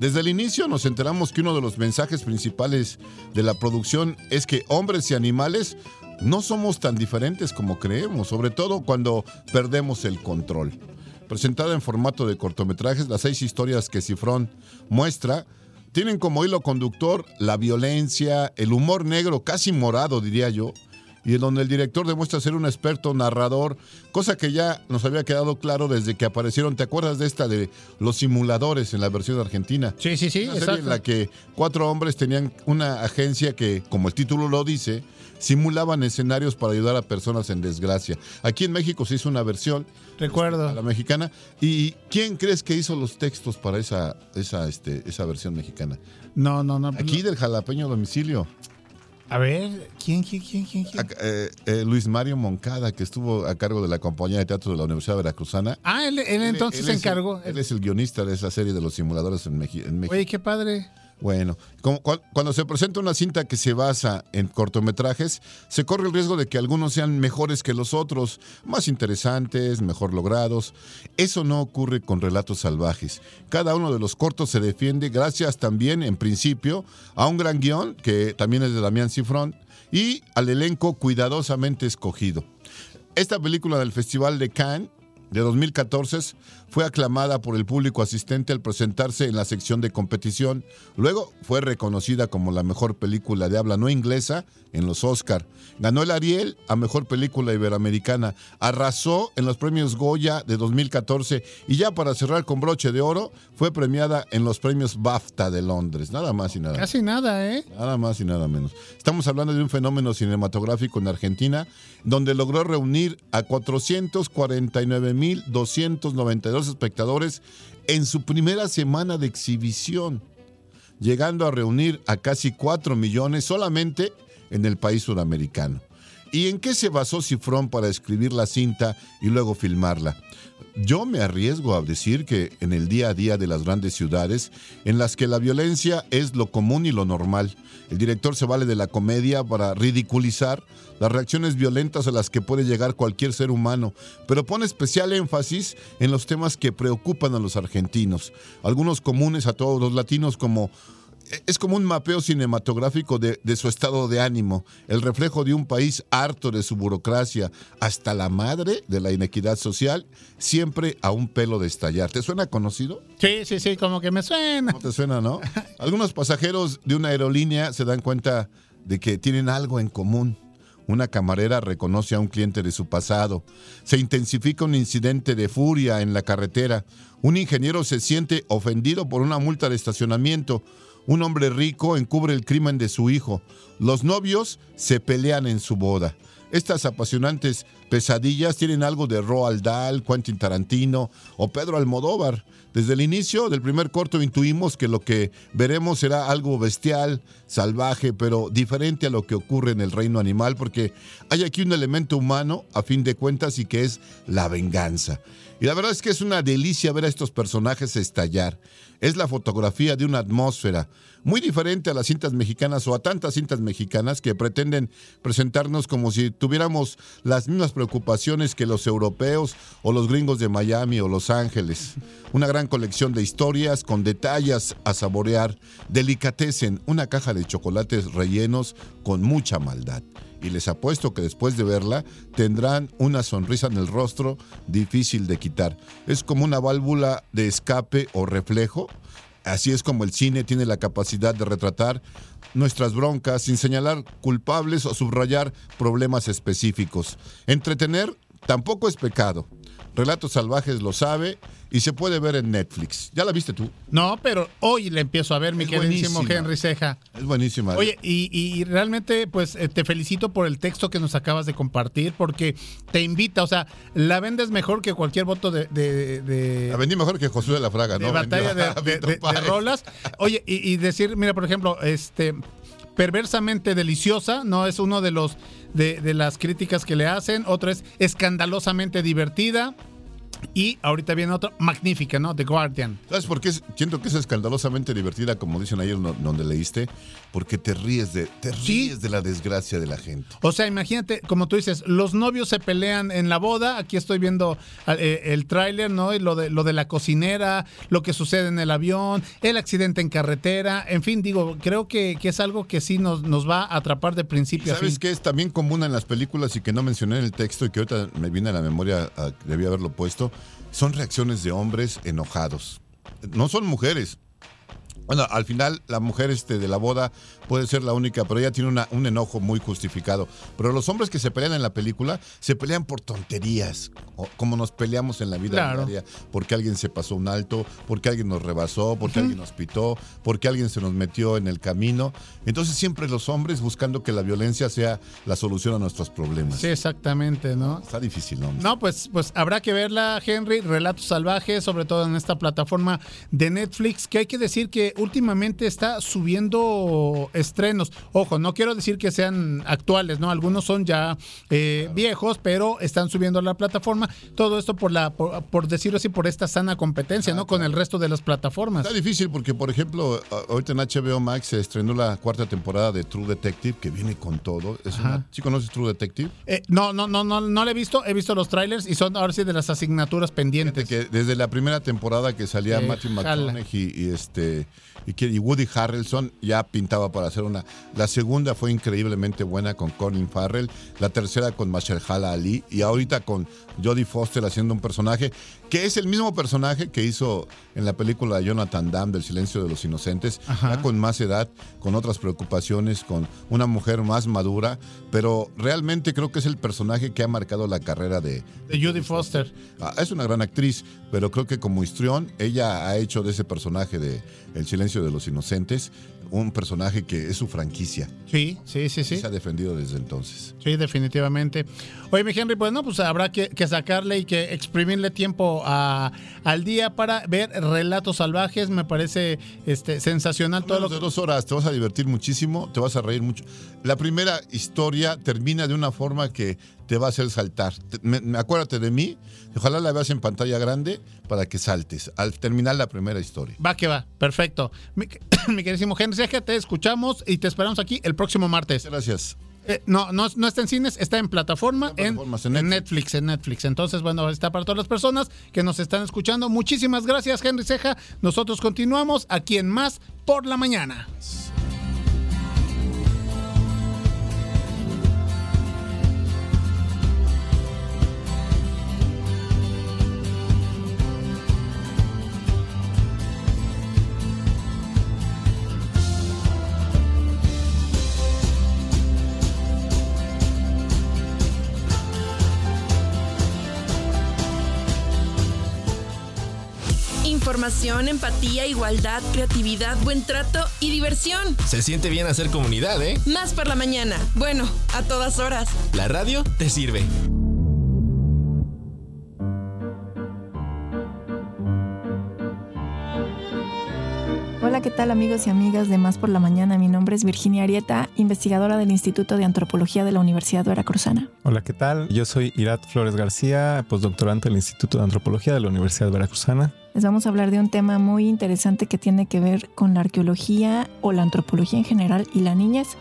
Desde el inicio nos enteramos que uno de los mensajes principales de la producción es que hombres y animales no somos tan diferentes como creemos, sobre todo cuando perdemos el control. Presentada en formato de cortometrajes, las seis historias que Cifrón muestra tienen como hilo conductor la violencia, el humor negro, casi morado diría yo, y en donde el director demuestra ser un experto narrador, cosa que ya nos había quedado claro desde que aparecieron. ¿Te acuerdas de esta de los simuladores en la versión argentina? Sí, sí, sí, Una serie en la que cuatro hombres tenían una agencia que, como el título lo dice, simulaban escenarios para ayudar a personas en desgracia. Aquí en México se hizo una versión Recuerdo. a la mexicana. ¿Y quién crees que hizo los textos para esa, esa, este, esa versión mexicana? No, no, no. Aquí del jalapeño domicilio. A ver, ¿quién, quién, quién, quién? quién? Ac- eh, eh, Luis Mario Moncada, que estuvo a cargo de la compañía de teatro de la Universidad Veracruzana. Ah, él, él entonces Él se es el- encargó. Él es el guionista de esa serie de los simuladores en, Meji- en México. Oye, qué padre. Bueno, como cu- cuando se presenta una cinta que se basa en cortometrajes, se corre el riesgo de que algunos sean mejores que los otros, más interesantes, mejor logrados. Eso no ocurre con relatos salvajes. Cada uno de los cortos se defiende gracias también, en principio, a un gran guion, que también es de Damián Cifrón, y al elenco cuidadosamente escogido. Esta película del Festival de Cannes de 2014 fue aclamada por el público asistente al presentarse en la sección de competición. Luego fue reconocida como la mejor película de habla no inglesa en los Oscar. Ganó el Ariel a mejor película iberoamericana. Arrasó en los premios Goya de 2014 y ya para cerrar con broche de oro fue premiada en los premios BAFTA de Londres. Nada más y nada menos. Casi nada, ¿eh? Nada más y nada menos. Estamos hablando de un fenómeno cinematográfico en Argentina donde logró reunir a 449.292 espectadores en su primera semana de exhibición, llegando a reunir a casi 4 millones solamente en el país sudamericano. ¿Y en qué se basó Cifrón para escribir la cinta y luego filmarla? Yo me arriesgo a decir que en el día a día de las grandes ciudades, en las que la violencia es lo común y lo normal, el director se vale de la comedia para ridiculizar las reacciones violentas a las que puede llegar cualquier ser humano, pero pone especial énfasis en los temas que preocupan a los argentinos, algunos comunes a todos los latinos como es como un mapeo cinematográfico de, de, su estado de ánimo, el reflejo de un país harto de su burocracia, hasta la madre de la inequidad social, siempre a un pelo de estallar. ¿Te suena conocido? Sí, sí, sí, como que me suena. ¿Cómo te suena, no? Algunos pasajeros de una aerolínea se dan cuenta de que tienen algo en común. Una camarera reconoce a un cliente de su pasado. Se intensifica un incidente de furia en la carretera. Un ingeniero se siente ofendido por una multa de estacionamiento. Un hombre rico encubre el crimen de su hijo. Los novios se pelean en su boda. Estas apasionantes pesadillas tienen algo de Roald Dahl, Quentin Tarantino o Pedro Almodóvar. Desde el inicio del primer corto intuimos que lo que veremos será algo bestial, salvaje, pero diferente a lo que ocurre en el reino animal, porque hay aquí un elemento humano, a fin de cuentas, y que es la venganza. Y la verdad es que es una delicia ver a estos personajes estallar. Es la fotografía de una atmósfera muy diferente a las cintas mexicanas o a tantas cintas mexicanas que pretenden presentarnos como si tuviéramos las mismas preocupaciones que los europeos o los gringos de Miami o Los Ángeles. Una gran colección de historias con detalles a saborear, delicatecen una caja de chocolates rellenos con mucha maldad y les apuesto que después de verla tendrán una sonrisa en el rostro difícil de quitar. Es como una válvula de escape o reflejo. Así es como el cine tiene la capacidad de retratar nuestras broncas sin señalar culpables o subrayar problemas específicos. Entretener tampoco es pecado. Relatos Salvajes lo sabe y se puede ver en Netflix. ¿Ya la viste tú? No, pero hoy la empiezo a ver, mi Es queridísimo. Henry Ceja. Es buenísima. Oye, y, y realmente, pues eh, te felicito por el texto que nos acabas de compartir, porque te invita, o sea, la vendes mejor que cualquier voto de, de- de- la vendí mejor que Josué de la Fraga, de ¿no? batalla de, rolas. Oye, y, y decir, mira, por ejemplo, este perversamente deliciosa, no es uno de los de, las críticas que le hacen. Otro es escandalosamente divertida. Y ahorita viene otro, magnífica, ¿no? The Guardian. ¿Sabes por qué siento que es escandalosamente divertida, como dicen ayer donde leíste? Porque te ríes de, te ríes de la desgracia de la gente. O sea, imagínate, como tú dices, los novios se pelean en la boda. Aquí estoy viendo eh, el tráiler, ¿no? Y lo de, lo de la cocinera, lo que sucede en el avión, el accidente en carretera. En fin, digo, creo que, que es algo que sí nos, nos va a atrapar de principio a ¿Sabes qué es también común en las películas y que no mencioné en el texto y que ahorita me viene a la memoria, ah, debí haberlo puesto? Son reacciones de hombres enojados. No son mujeres. Bueno, al final la mujer este, de la boda puede ser la única, pero ella tiene una- un enojo muy justificado. Pero los hombres que se pelean en la película se pelean por tonterías, como nos peleamos en la vida Claro. diaria, porque alguien se pasó un alto, porque alguien nos rebasó, porque alguien nos pitó, porque alguien se nos metió en el camino. Entonces siempre los hombres buscando que la violencia sea la solución a nuestros problemas. Sí, exactamente, ¿no? Está difícil, ¿no? No, pues, pues habrá que verla, Henry. Relatos salvajes, sobre todo en esta plataforma de Netflix, que hay que decir que últimamente está subiendo estrenos. Ojo, no quiero decir que sean actuales, ¿no? Algunos son ya eh, viejos, pero están subiendo a la plataforma. Todo esto por la, por, por decirlo así, por esta sana competencia, ¿no? Con el resto de las plataformas. Está difícil porque, por ejemplo, ahorita en HBO Max se estrenó la cuarta temporada de True Detective, que viene con todo. Es una- ¿Sí conoces True Detective? Eh, no, no, no, no, no la he visto. He visto los trailers y son ahora sí de las asignaturas pendientes. Que desde la primera temporada que salía Eh, Matthew. McConaughey y, este y, Woody Harrelson ya pintaba para hacer una. La segunda fue increíblemente buena con Colin Farrell, la tercera con Mahershala Ali y ahorita con Jodie Foster haciendo un personaje que es el mismo personaje que hizo en la película Jonathan Dam del Silencio de los Inocentes, Ajá. ya con más edad, con otras preocupaciones, con una mujer más madura, pero realmente creo que es el personaje que ha marcado la carrera de, De Judy Foster. Ah, es una gran actriz, pero creo que como histrión, ella ha hecho de ese personaje de El silencio de los inocentes, un personaje que es su franquicia. Sí, sí, sí, sí. Se ha defendido desde entonces. Sí, definitivamente. Oye, mi Henry, pues no, pues habrá que, que sacarle y que exprimirle tiempo a, al día para ver relatos salvajes. Me parece este, sensacional todo lo de dos horas, te vas a divertir muchísimo, te vas a reír mucho. La primera historia termina de una forma que te va a hacer saltar. Te- me- me- acuérdate de mí, ojalá la veas en pantalla grande para que saltes al terminar la primera historia. Va que va, perfecto. Mi, mi queridísimo Henry, Ceja, te escuchamos y te esperamos aquí el próximo martes. Gracias. Eh, no, no, no está en cines, está en plataforma, en en, plataformas, en en Netflix, en Netflix. Entonces, bueno, está para todas las personas que nos están escuchando. Muchísimas gracias, Henry Ceja. Nosotros continuamos aquí en Más por la Mañana. Empatía, igualdad, creatividad, buen trato y diversión. Se siente bien hacer comunidad, ¿eh? Más por la mañana. Bueno, a todas horas. La radio te sirve. Hola, ¿qué tal amigos y amigas de Más por la Mañana? Mi nombre es Virginia Arieta, investigadora del Instituto de Antropología de la Universidad Veracruzana. Hola, ¿qué tal? Yo soy Irat Flores García, postdoctorante del Instituto de Antropología de la Universidad Veracruzana. Les vamos a hablar de un tema muy interesante que tiene que ver con la arqueología o la antropología en general y la niñez.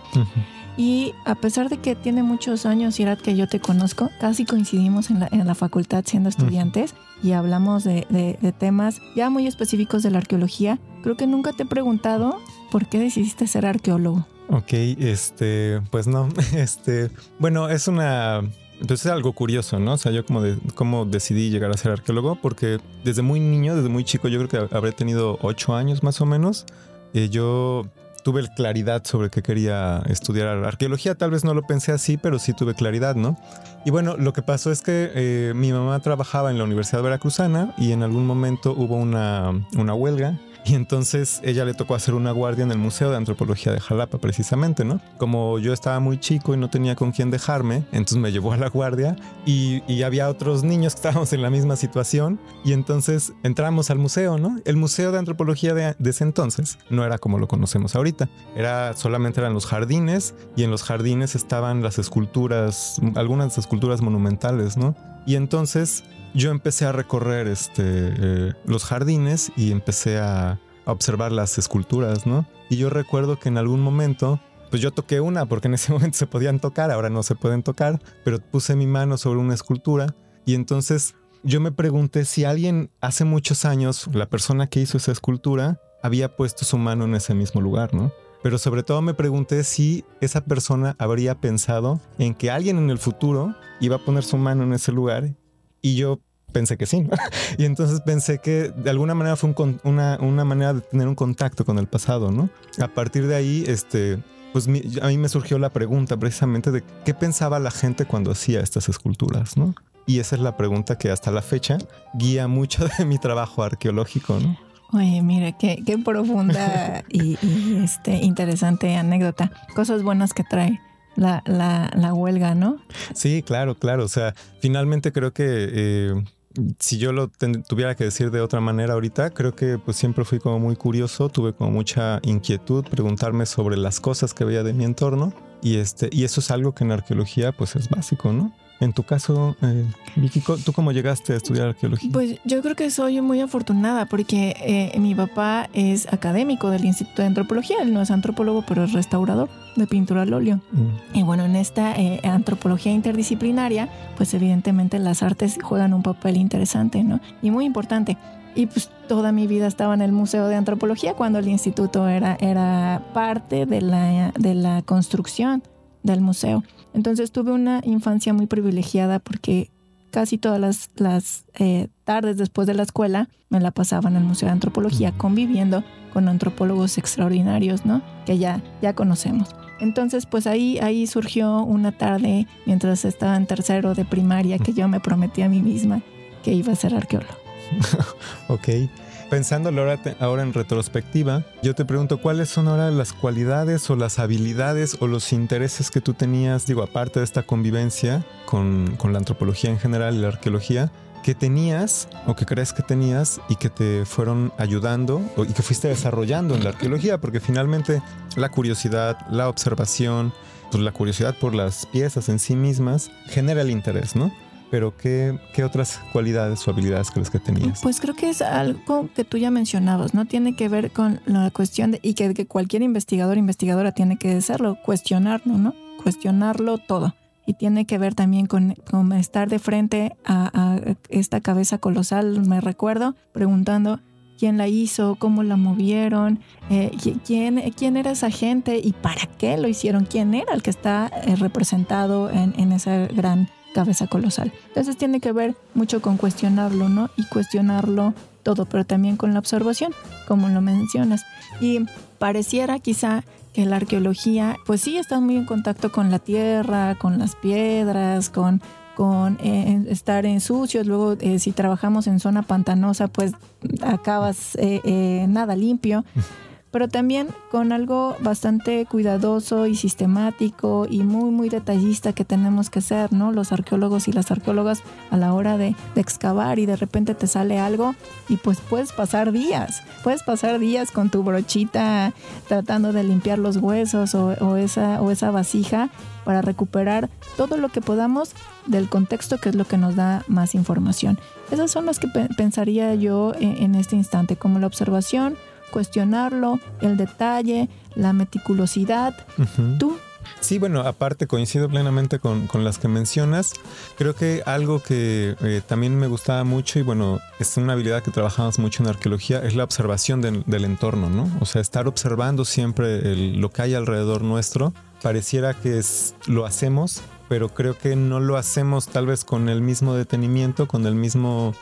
Y a pesar de que tiene muchos años, Irat, que yo te conozco, casi coincidimos en la, en la facultad siendo estudiantes y hablamos de, de- de temas ya muy específicos de la arqueología. Creo que nunca te he preguntado por qué decidiste ser arqueólogo. Ok, este, pues no, este, bueno, es una, pues es algo curioso, ¿no? O sea, yo como de, cómo decidí llegar a ser arqueólogo, porque desde muy niño, desde muy chico, yo creo que habré tenido ocho años más o menos, eh, yo tuve claridad sobre que quería estudiar arqueología, tal vez no lo pensé así, pero sí tuve claridad, ¿no? Y bueno, lo que pasó es que eh, mi mamá trabajaba en la Universidad Veracruzana y en algún momento hubo una, una huelga y entonces ella le tocó hacer una guardia en el Museo de Antropología de Jalapa, precisamente, ¿no? Como yo estaba muy chico y no tenía con quién dejarme, entonces me llevó a la guardia y, había otros niños que estábamos en la misma situación y entonces entramos al museo, ¿no? El Museo de Antropología de, de ese entonces no era como lo conocemos ahorita, era solamente eran los jardines y en los jardines estaban las esculturas, algunas esculturas monumentales, ¿no? Y entonces yo empecé a recorrer este, eh, los jardines y empecé a, a observar las esculturas, ¿no? Y yo recuerdo que en algún momento, pues yo toqué una, porque en ese momento se podían tocar, ahora no se pueden tocar, pero puse mi mano sobre una escultura y entonces yo me pregunté si alguien hace muchos años, la persona que hizo esa escultura, había puesto su mano en ese mismo lugar, ¿no? Pero sobre todo me pregunté si esa persona habría pensado en que alguien en el futuro iba a poner su mano en ese lugar y yo pensé que sí, ¿no? Y entonces pensé que de alguna manera fue un con- una, una manera de tener un contacto con el pasado, ¿no? A partir de ahí, este, pues mi- a mí me surgió la pregunta precisamente de qué pensaba la gente cuando hacía estas esculturas, ¿no? Y esa es la pregunta que hasta la fecha guía mucho de mi trabajo arqueológico, ¿no? Oye, mira, qué, qué profunda y, y, este, interesante anécdota. Cosas buenas que trae la, la, la huelga, ¿no? Sí, claro, claro. O sea, finalmente creo que eh, si yo lo tuviera que decir de otra manera ahorita, creo que pues siempre fui como muy curioso, tuve como mucha inquietud, preguntarme sobre las cosas que veía de mi entorno y este y eso es algo que en arqueología pues es básico, ¿no? En tu caso, eh, Vicky, ¿tú cómo llegaste a estudiar arqueología? Pues yo creo que soy muy afortunada porque eh, mi papá es académico del Instituto de Antropología. Él no es antropólogo, pero es restaurador de pintura al óleo. Mm. Y bueno, en esta eh, antropología interdisciplinaria, pues evidentemente las artes juegan un papel interesante, ¿no? Y muy importante. Y pues toda mi vida estaba en el Museo de Antropología cuando el instituto era, era parte de la, de la construcción del museo. Entonces tuve una infancia muy privilegiada porque casi todas las, las eh, tardes después de la escuela me la pasaba en el Museo de Antropología conviviendo con antropólogos extraordinarios, ¿no? Que ya, ya conocemos. Entonces, pues ahí, ahí surgió una tarde mientras estaba en tercero de primaria que yo me prometí a mí misma que iba a ser arqueólogo. Ok. Pensándolo ahora, en retrospectiva, yo te pregunto cuáles son ahora las cualidades o las habilidades o los intereses que tú tenías, digo, aparte de esta convivencia con, la antropología en general y la arqueología, que tenías o que crees que tenías y que te fueron ayudando y que fuiste desarrollando en la arqueología, porque finalmente la curiosidad, la observación, pues la curiosidad por las piezas en sí mismas genera el interés, ¿no? Pero ¿qué, qué otras cualidades o habilidades crees que tenías? Pues creo que es algo que tú ya mencionabas, ¿no? Tiene que ver con la cuestión de, y que, cualquier investigador, investigadora tiene que hacerlo, cuestionarlo, ¿no? Cuestionarlo todo. Y tiene que ver también con, con estar de frente a, esta cabeza colosal, me recuerdo, preguntando quién la hizo, cómo la movieron, eh, qui- quién, quién era esa gente y para qué lo hicieron, quién era el que está eh, representado en, en esa gran cabeza colosal. Entonces tiene que ver mucho con cuestionarlo, ¿no? Y cuestionarlo todo, pero también con la observación, como lo mencionas. Y pareciera quizá que la arqueología, pues sí, está muy en contacto con la tierra, con las piedras, con, con eh, estar en sucios. Luego, eh, si trabajamos en zona pantanosa, pues acabas eh, nada limpio pero también con algo bastante cuidadoso y sistemático y muy, muy detallista que tenemos que ser, ¿no? Los arqueólogos y las arqueólogas a la hora de, de excavar y de repente te sale algo y pues puedes pasar días, puedes pasar días con tu brochita tratando de limpiar los huesos o, esa, o esa vasija para recuperar todo lo que podamos del contexto que es lo que nos da más información. Esas son las que pe- pensaría yo en, en este instante, como la observación, cuestionarlo, el detalle, la meticulosidad. Ujú. Tú, Sí, bueno, aparte coincido plenamente con, con las que mencionas. Creo que algo que eh, también me gustaba mucho y bueno, es una habilidad que trabajamos mucho en arqueología, es la observación del, del entorno, ¿no? O sea, estar observando siempre el- lo que hay alrededor nuestro. Pareciera que es- lo hacemos, pero creo que no lo hacemos tal vez con el mismo detenimiento, con el mismo,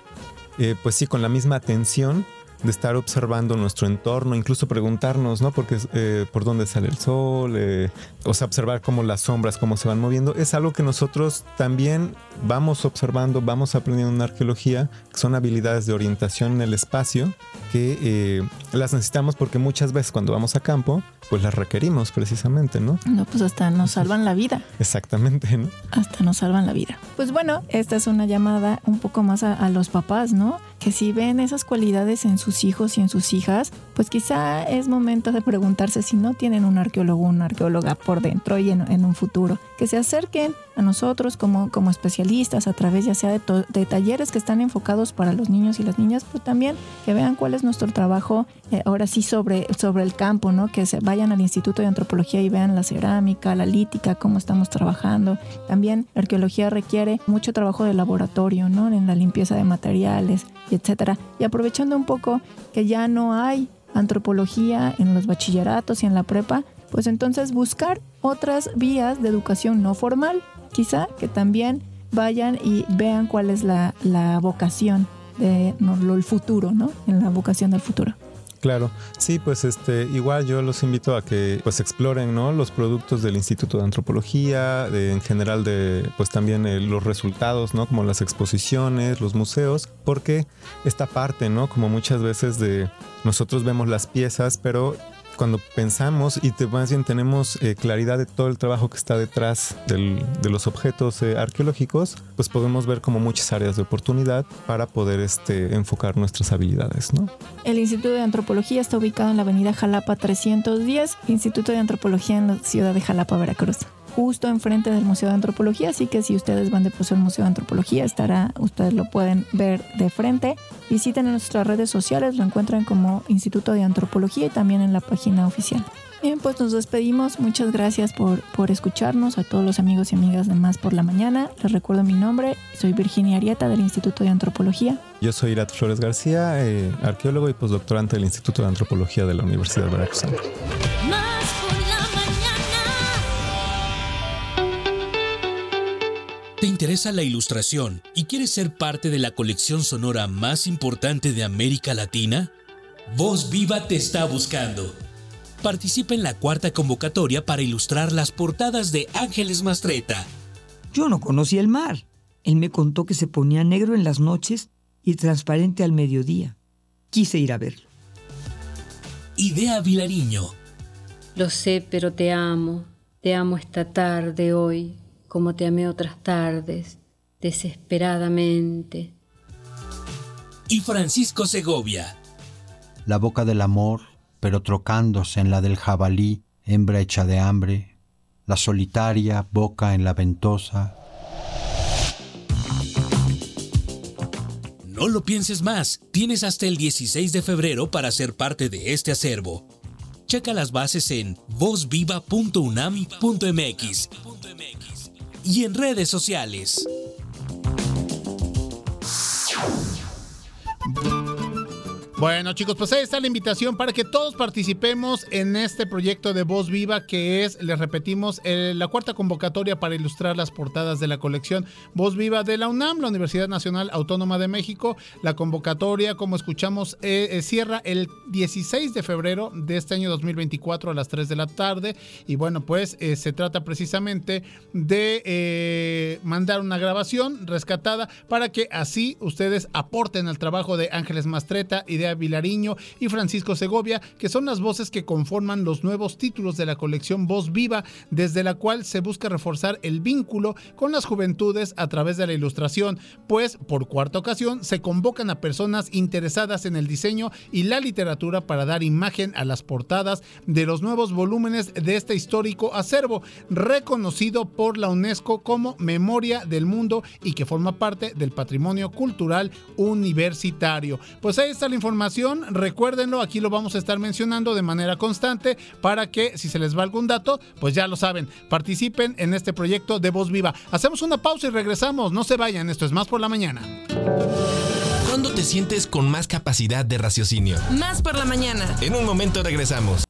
eh, pues sí, con la misma atención de estar observando nuestro entorno, incluso preguntarnos, ¿no? Porque eh, por dónde sale el sol, eh, o sea, observar cómo las sombras, cómo se van moviendo, es algo que nosotros también vamos observando, vamos aprendiendo en arqueología, que son habilidades de orientación en el espacio, que eh, las necesitamos porque muchas veces cuando vamos a campo, pues las requerimos precisamente, ¿no? no, pues hasta nos salvan la vida. Exactamente, ¿no? hasta nos salvan la vida. Pues bueno, esta es una llamada un poco más a, a los papás, ¿no? Que si ven esas cualidades en sus hijos y en sus hijas, pues quizá es momento de preguntarse si no tienen un arqueólogo o una arqueóloga por dentro y en, en un futuro. Que se acerquen a nosotros como, como especialistas a través ya sea de, talleres que están enfocados para los niños y las niñas, pero también que vean cuál es nuestro trabajo eh, ahora sí sobre, sobre el campo, ¿no? Que se vayan al Instituto de Antropología y vean la cerámica, la lítica, cómo estamos trabajando. También arqueología requiere mucho trabajo de laboratorio, ¿no? En la limpieza de materiales etcétera. Y aprovechando un poco que ya no hay antropología en los bachilleratos y en la prepa, pues entonces buscar otras vías de educación no formal, quizá que también vayan y vean cuál es la, la vocación de no, lo- el futuro, ¿no? En la vocación del futuro. Claro, sí, pues este, igual yo los invito a que pues exploren, ¿no? Los productos del Instituto de Antropología, de- en general de, pues también eh, los resultados, ¿no? Como las exposiciones, los museos, porque esta parte, ¿no? Como muchas veces de nosotros vemos las piezas, pero cuando pensamos y te, más bien tenemos eh, claridad de todo el trabajo que está detrás de los objetos eh, arqueológicos, pues podemos ver como muchas áreas de oportunidad para poder este, enfocar nuestras habilidades. El Instituto de Antropología está ubicado en la avenida Jalapa 310, Instituto de Antropología en la ciudad de Jalapa, Veracruz. Justo enfrente del Museo de Antropología, así que si ustedes van de paso al Museo de Antropología, estará, ustedes lo pueden ver de frente. Visiten nuestras redes sociales, lo encuentran como Instituto de Antropología y también en la página oficial. Bien, pues nos despedimos. Muchas gracias por, por escucharnos. A todos los amigos y amigas de Más por la Mañana. Les recuerdo mi nombre. Soy Virginia Arieta del Instituto de Antropología. Yo soy Irat Flores García, eh, arqueólogo y postdoctorante del Instituto de Antropología de la Universidad Veracruzana. ¿Te interesa la ilustración y quieres ser parte de la colección sonora más importante de América Latina? Voz Viva te está buscando. Participa en la cuarta convocatoria para ilustrar las portadas de Ángeles Mastreta. Yo no conocía el mar. Él me contó que se ponía negro en las noches y transparente al mediodía. quise ir a verlo. Idea Vilariño. Lo sé, pero te amo. Te amo esta tarde hoy, como te amé otras tardes, desesperadamente. Y Francisco Segovia. La boca del amor, pero trocándose en la del jabalí, hembra hecha de hambre, la solitaria boca en la ventosa. No lo pienses más, tienes hasta el 16 de febrero para ser parte de este acervo. Checa las bases en vozviva.unami.mx y en redes sociales. Bueno, chicos, pues ahí está la invitación para que todos participemos en este proyecto de Voz Viva, que es, les repetimos, la cuarta convocatoria para ilustrar las portadas de la colección Voz Viva de la UNAM, la Universidad Nacional Autónoma de México. La convocatoria, como escuchamos, eh, eh, cierra el 16 de febrero de este año 2024 a las 3 de la tarde. Y bueno, pues eh, se trata precisamente de mandar una grabación rescatada para que así ustedes aporten al trabajo de Ángeles Mastreta, Vilariño y Francisco Segovia, que son las voces que conforman los nuevos títulos de la colección Voz Viva, desde la cual se busca reforzar el vínculo con las juventudes a través de la ilustración, pues por cuarta ocasión se convocan a personas interesadas en el diseño y la literatura para dar imagen a las portadas de los nuevos volúmenes de este histórico acervo, reconocido por la UNESCO como Memoria del Mundo y que forma parte del patrimonio cultural universitario. Pues ahí está la información, recuérdenlo, aquí lo vamos a estar mencionando de manera constante para que si se les va algún dato, pues ya lo saben, participen en este proyecto de Voz Viva. Hacemos una pausa y regresamos, no se vayan, esto es más por la mañana. ¿Cuándo te sientes con más capacidad de raciocinio? Más por la mañana. En un momento regresamos.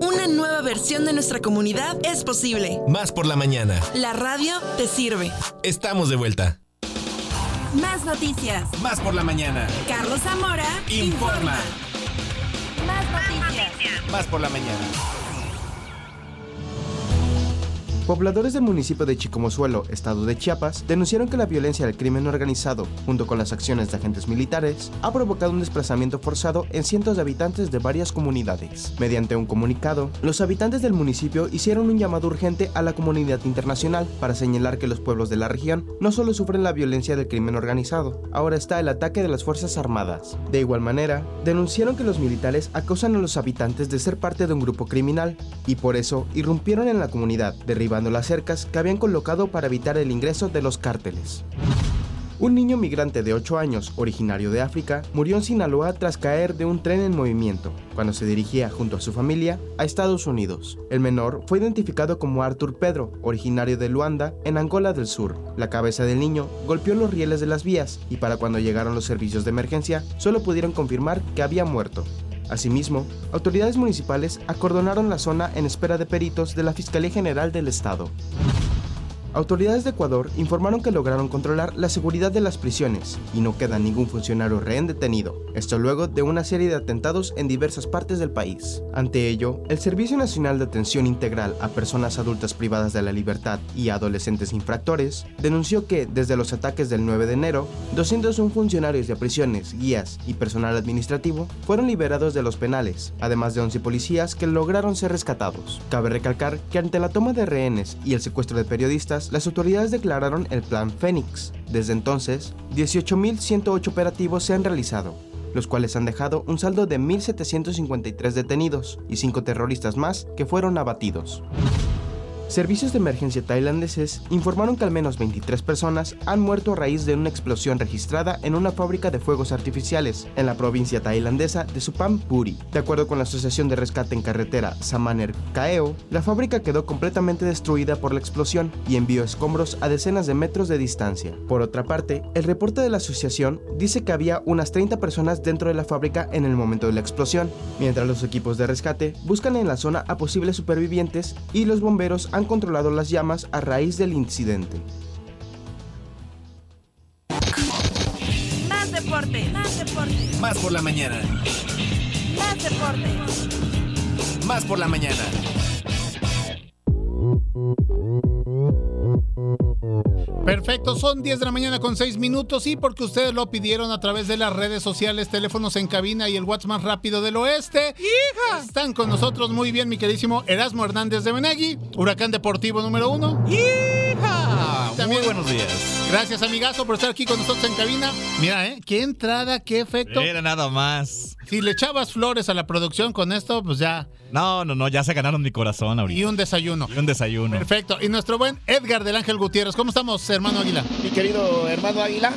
Una nueva versión de nuestra comunidad es posible. Más por la mañana. La radio te sirve. Estamos de vuelta. Más noticias. Más por la mañana. Carlos Zamora Informa. Más noticias. Más por la mañana. Pobladores del municipio de Chicomozuelo, estado de Chiapas, denunciaron que la violencia del crimen organizado, junto con las acciones de agentes militares, ha provocado un desplazamiento forzado en cientos de habitantes de varias comunidades. Mediante un comunicado, los habitantes del municipio hicieron un llamado urgente a la comunidad internacional para señalar que los pueblos de la región no solo sufren la violencia del crimen organizado, ahora está el ataque de las Fuerzas Armadas. De igual manera, denunciaron que los militares acusan a los habitantes de ser parte de un grupo criminal y por eso irrumpieron en la comunidad, derribando las cercas que habían colocado para evitar el ingreso de los cárteles. Un niño migrante de 8 años, originario de África, murió en Sinaloa tras caer de un tren en movimiento, cuando se dirigía junto a su familia a Estados Unidos. El menor fue identificado como Arthur Pedro, originario de Luanda, en Angola del Sur. La cabeza del niño golpeó los rieles de las vías y para cuando llegaron los servicios de emergencia, solo pudieron confirmar que había muerto. Asimismo, autoridades municipales acordonaron la zona en espera de peritos de la Fiscalía General del Estado. Autoridades de Ecuador informaron que lograron controlar la seguridad de las prisiones y no queda ningún funcionario rehén detenido, esto luego de una serie de atentados en diversas partes del país. Ante ello, el Servicio Nacional de Atención Integral a Personas Adultas Privadas de la Libertad y Adolescentes Infractores denunció que, desde los ataques del 9 de enero, 201 funcionarios de prisiones, guías y personal administrativo fueron liberados de los penales, además de 11 policías que lograron ser rescatados. Cabe recalcar que ante la toma de rehenes y el secuestro de periodistas, las autoridades declararon el Plan Fénix. Desde entonces, 18.108 operativos se han realizado, los cuales han dejado un saldo de 1.753 detenidos y 5 terroristas más que fueron abatidos. Servicios de emergencia tailandeses informaron que al menos 23 personas han muerto a raíz de una explosión registrada en una fábrica de fuegos artificiales en la provincia tailandesa de Supam Puri. De acuerdo con la Asociación de Rescate en Carretera Samaner Kaeo, la fábrica quedó completamente destruida por la explosión y envió escombros a decenas de metros de distancia. Por otra parte, el reporte de la asociación dice que había unas 30 personas dentro de la fábrica en el momento de la explosión, mientras los equipos de rescate buscan en la zona a posibles supervivientes y los bomberos han controlado las llamas a raíz del incidente. Más deporte. Más deporte. Más por la mañana. Más deporte. Más por la mañana. Perfecto, son 10 de la mañana con 6 minutos y porque ustedes lo pidieron a través de las redes sociales, teléfonos en cabina y el WhatsApp más rápido del oeste. ¡Hija! Están con nosotros muy bien, mi queridísimo Erasmo Hernández de Benegui, Huracán Deportivo número uno. ¡Hija! También- Muy buenos días. Gracias, amigazo, por estar aquí con nosotros en cabina. Mira, ¿eh? Qué entrada, qué efecto. Era nada más. Si le echabas flores a la producción con esto, pues ya. No, no, no, ya se ganaron mi corazón ahorita. Y un desayuno. Y un desayuno. Perfecto. Y nuestro buen Edgar del Ángel Gutiérrez. ¿Cómo estamos, hermano Águila? Mi querido hermano Águila.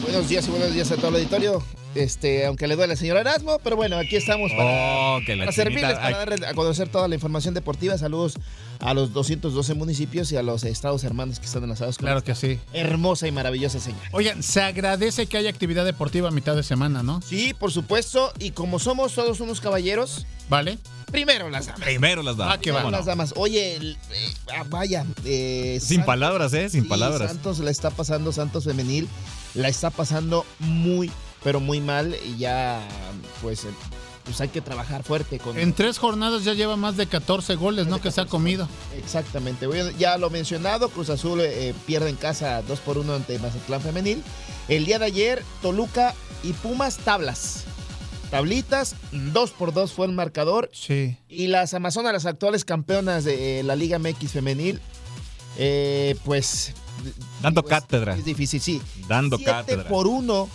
Buenos días y buenos días a todo el auditorio. Este, aunque le duele al señor Erasmo, pero bueno, aquí estamos para, Oh, servirles, ay. para darles a conocer toda la información deportiva. Saludos a los 212 municipios y a los estados hermanos que están enlazados con Claro que sí. hermosa y maravillosa señal. Oigan, se agradece que haya actividad deportiva a mitad de semana, ¿no? Sí, por supuesto, y como somos todos unos caballeros, ¿Vale? primero las damas. Primero las damas. Ah, qué. Primero las damas. Oye, el- eh, ah, vaya. eh, Sin Santos- palabras, ¿eh? Sin Sí, palabras. Santos la está pasando, Santos Femenil la está pasando muy, pero muy mal. Y ya, pues, eh, pues hay que trabajar fuerte con. En tres jornadas ya lleva más de 14 goles, ¿no? Que se ha comido. Exactamente. Bueno, ya lo mencionado, Cruz Azul eh, pierde en casa 2 por 1 ante Mazatlán Femenil. El día de ayer, Toluca y Pumas tablas. Tablitas, 2 por 2 fue el marcador. Sí. Y las Amazonas, las actuales campeonas de eh, la Liga MX Femenil, eh, pues Dando Digo, es- cátedra. Es difícil, sí. Dando 7 cátedra. por 1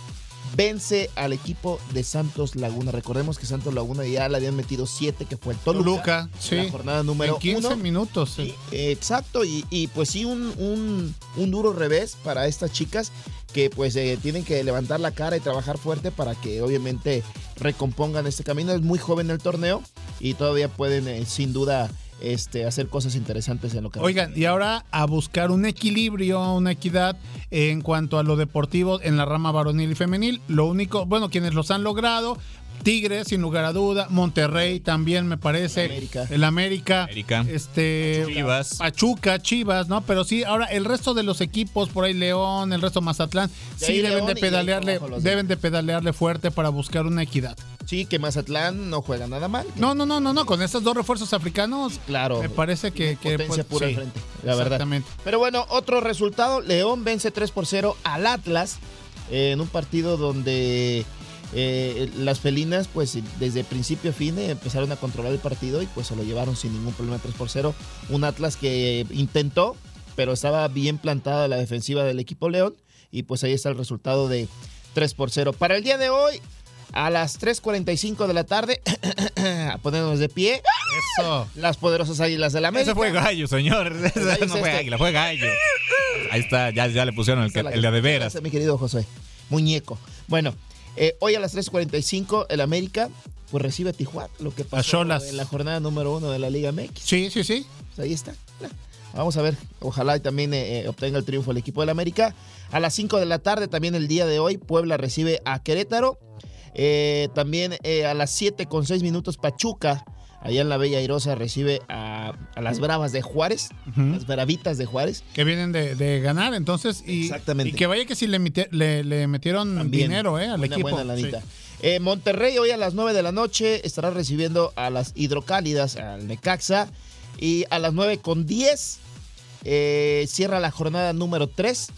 vence al equipo de Santos Laguna. Recordemos que Santos Laguna ya le habían metido 7, que fue el Toluca. Toluca, sí. La jornada número En 15 1. minutos. sí. Exacto, y, y pues sí, un, un- un duro revés para estas chicas que pues eh, tienen que levantar la cara y trabajar fuerte para que obviamente recompongan este camino. Es muy joven el torneo y todavía pueden eh, sin duda este, hacer cosas interesantes en lo que Oigan, y ahora a buscar un equilibrio, una equidad en cuanto a lo deportivo en la rama varonil y femenil. Lo único, bueno, quienes los han logrado, Tigres, sin lugar a duda, Monterrey también me parece, el América, América. este Chivas. Pachuca, Chivas, ¿no? Pero sí, ahora el resto de los equipos, por ahí León, el resto Mazatlán, De sí deben León de pedalearle, deben de pedalearle fuerte para buscar una equidad. Sí, que Mazatlán no juega nada mal. No, no, no, no, no, con estos dos refuerzos africanos, Claro. me parece que, que Potencia pues, pura sí, frente, la verdad. Exactamente. Pero bueno, otro resultado, León vence 3 por 0 al Atlas eh, en un partido donde eh, las felinas pues desde principio a fin eh, empezaron a controlar el partido y pues se lo llevaron sin ningún problema 3 por 0. Un Atlas que intentó, pero estaba bien plantada la defensiva del equipo León y pues ahí está el resultado de 3 por 0. Para el día de hoy, a las 3.45 de la tarde, a ponernos de pie. Eso. Las poderosas águilas de la América. Ese fue gallo, señor. Gallo no fue águila, fue gallo. Ahí está, ya, ya le pusieron el, que- el de de veras. Mi querido José. Muñeco. Bueno, eh, hoy a las 3.45 el América pues recibe a Tijuana, lo que pasó en la jornada número uno de la Liga MX. Sí, sí, sí. Pues ahí está. Vamos a ver, ojalá y también eh, eh, obtenga el triunfo el equipo del América. A las 5 de la tarde, también el día de hoy, Puebla recibe a Querétaro. Eh, también eh, a las 7 con 6 minutos, Pachuca, allá en la Bella Airosa, recibe a, a las Bravas de Juárez, las Bravitas de Juárez. que vienen de, de ganar, entonces. Y, Exactamente. Y que vaya que si le, mite- le, le metieron También. dinero, ¿eh? Al Buena, equipo. buena. Sí. Eh, Monterrey hoy a las 9 de la noche estará recibiendo a las hidrocálidas, al Necaxa. Y a las 9 con 10 eh, cierra la jornada número 3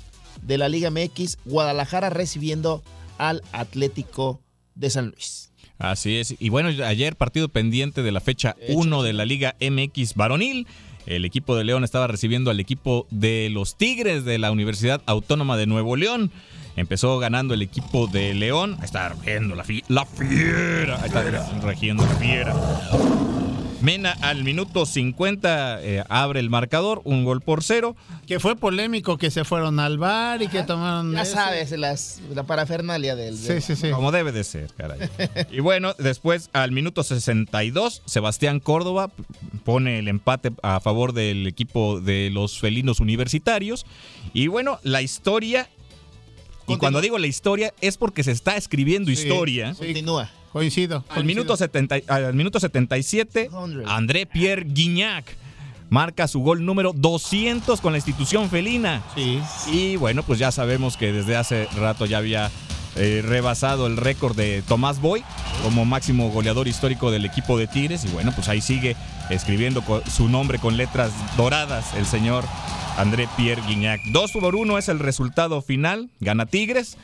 de la Liga MX. Guadalajara recibiendo al Atlético de San Luis. Así es. Y bueno, ayer partido pendiente de la fecha 1 de la Liga MX varonil. El equipo de León estaba recibiendo al equipo de los Tigres de la Universidad Autónoma de Nuevo León. Empezó ganando el equipo de León. Ahí está regiendo la, fi- la fiera. Ahí está regiendo la fiera. Mena al minuto 50 eh, abre el marcador, un gol por cero. Que fue polémico que se fueron al bar y que tomaron. Ya ese. sabes, las- la parafernalia del. Sí, del- sí, sí. Como debe de ser, caray. Y bueno, después al minuto 62, Sebastián Córdoba pone el empate a favor del equipo de los felinos universitarios. Y bueno, la historia. Y cuando digo la historia es porque se está escribiendo Sí, historia. Continúa. Coincido. Al minuto, 70 al minuto 77, André Pierre Guignac marca su gol número 200 con la institución felina. Sí. Y bueno, pues ya sabemos que desde hace rato ya había eh, rebasado el récord de Tomás Boy como máximo goleador histórico del equipo de Tigres. Y bueno, pues ahí sigue escribiendo su nombre con letras doradas el señor André Pierre Guignac. 2 por 1 es el resultado final, gana Tigres.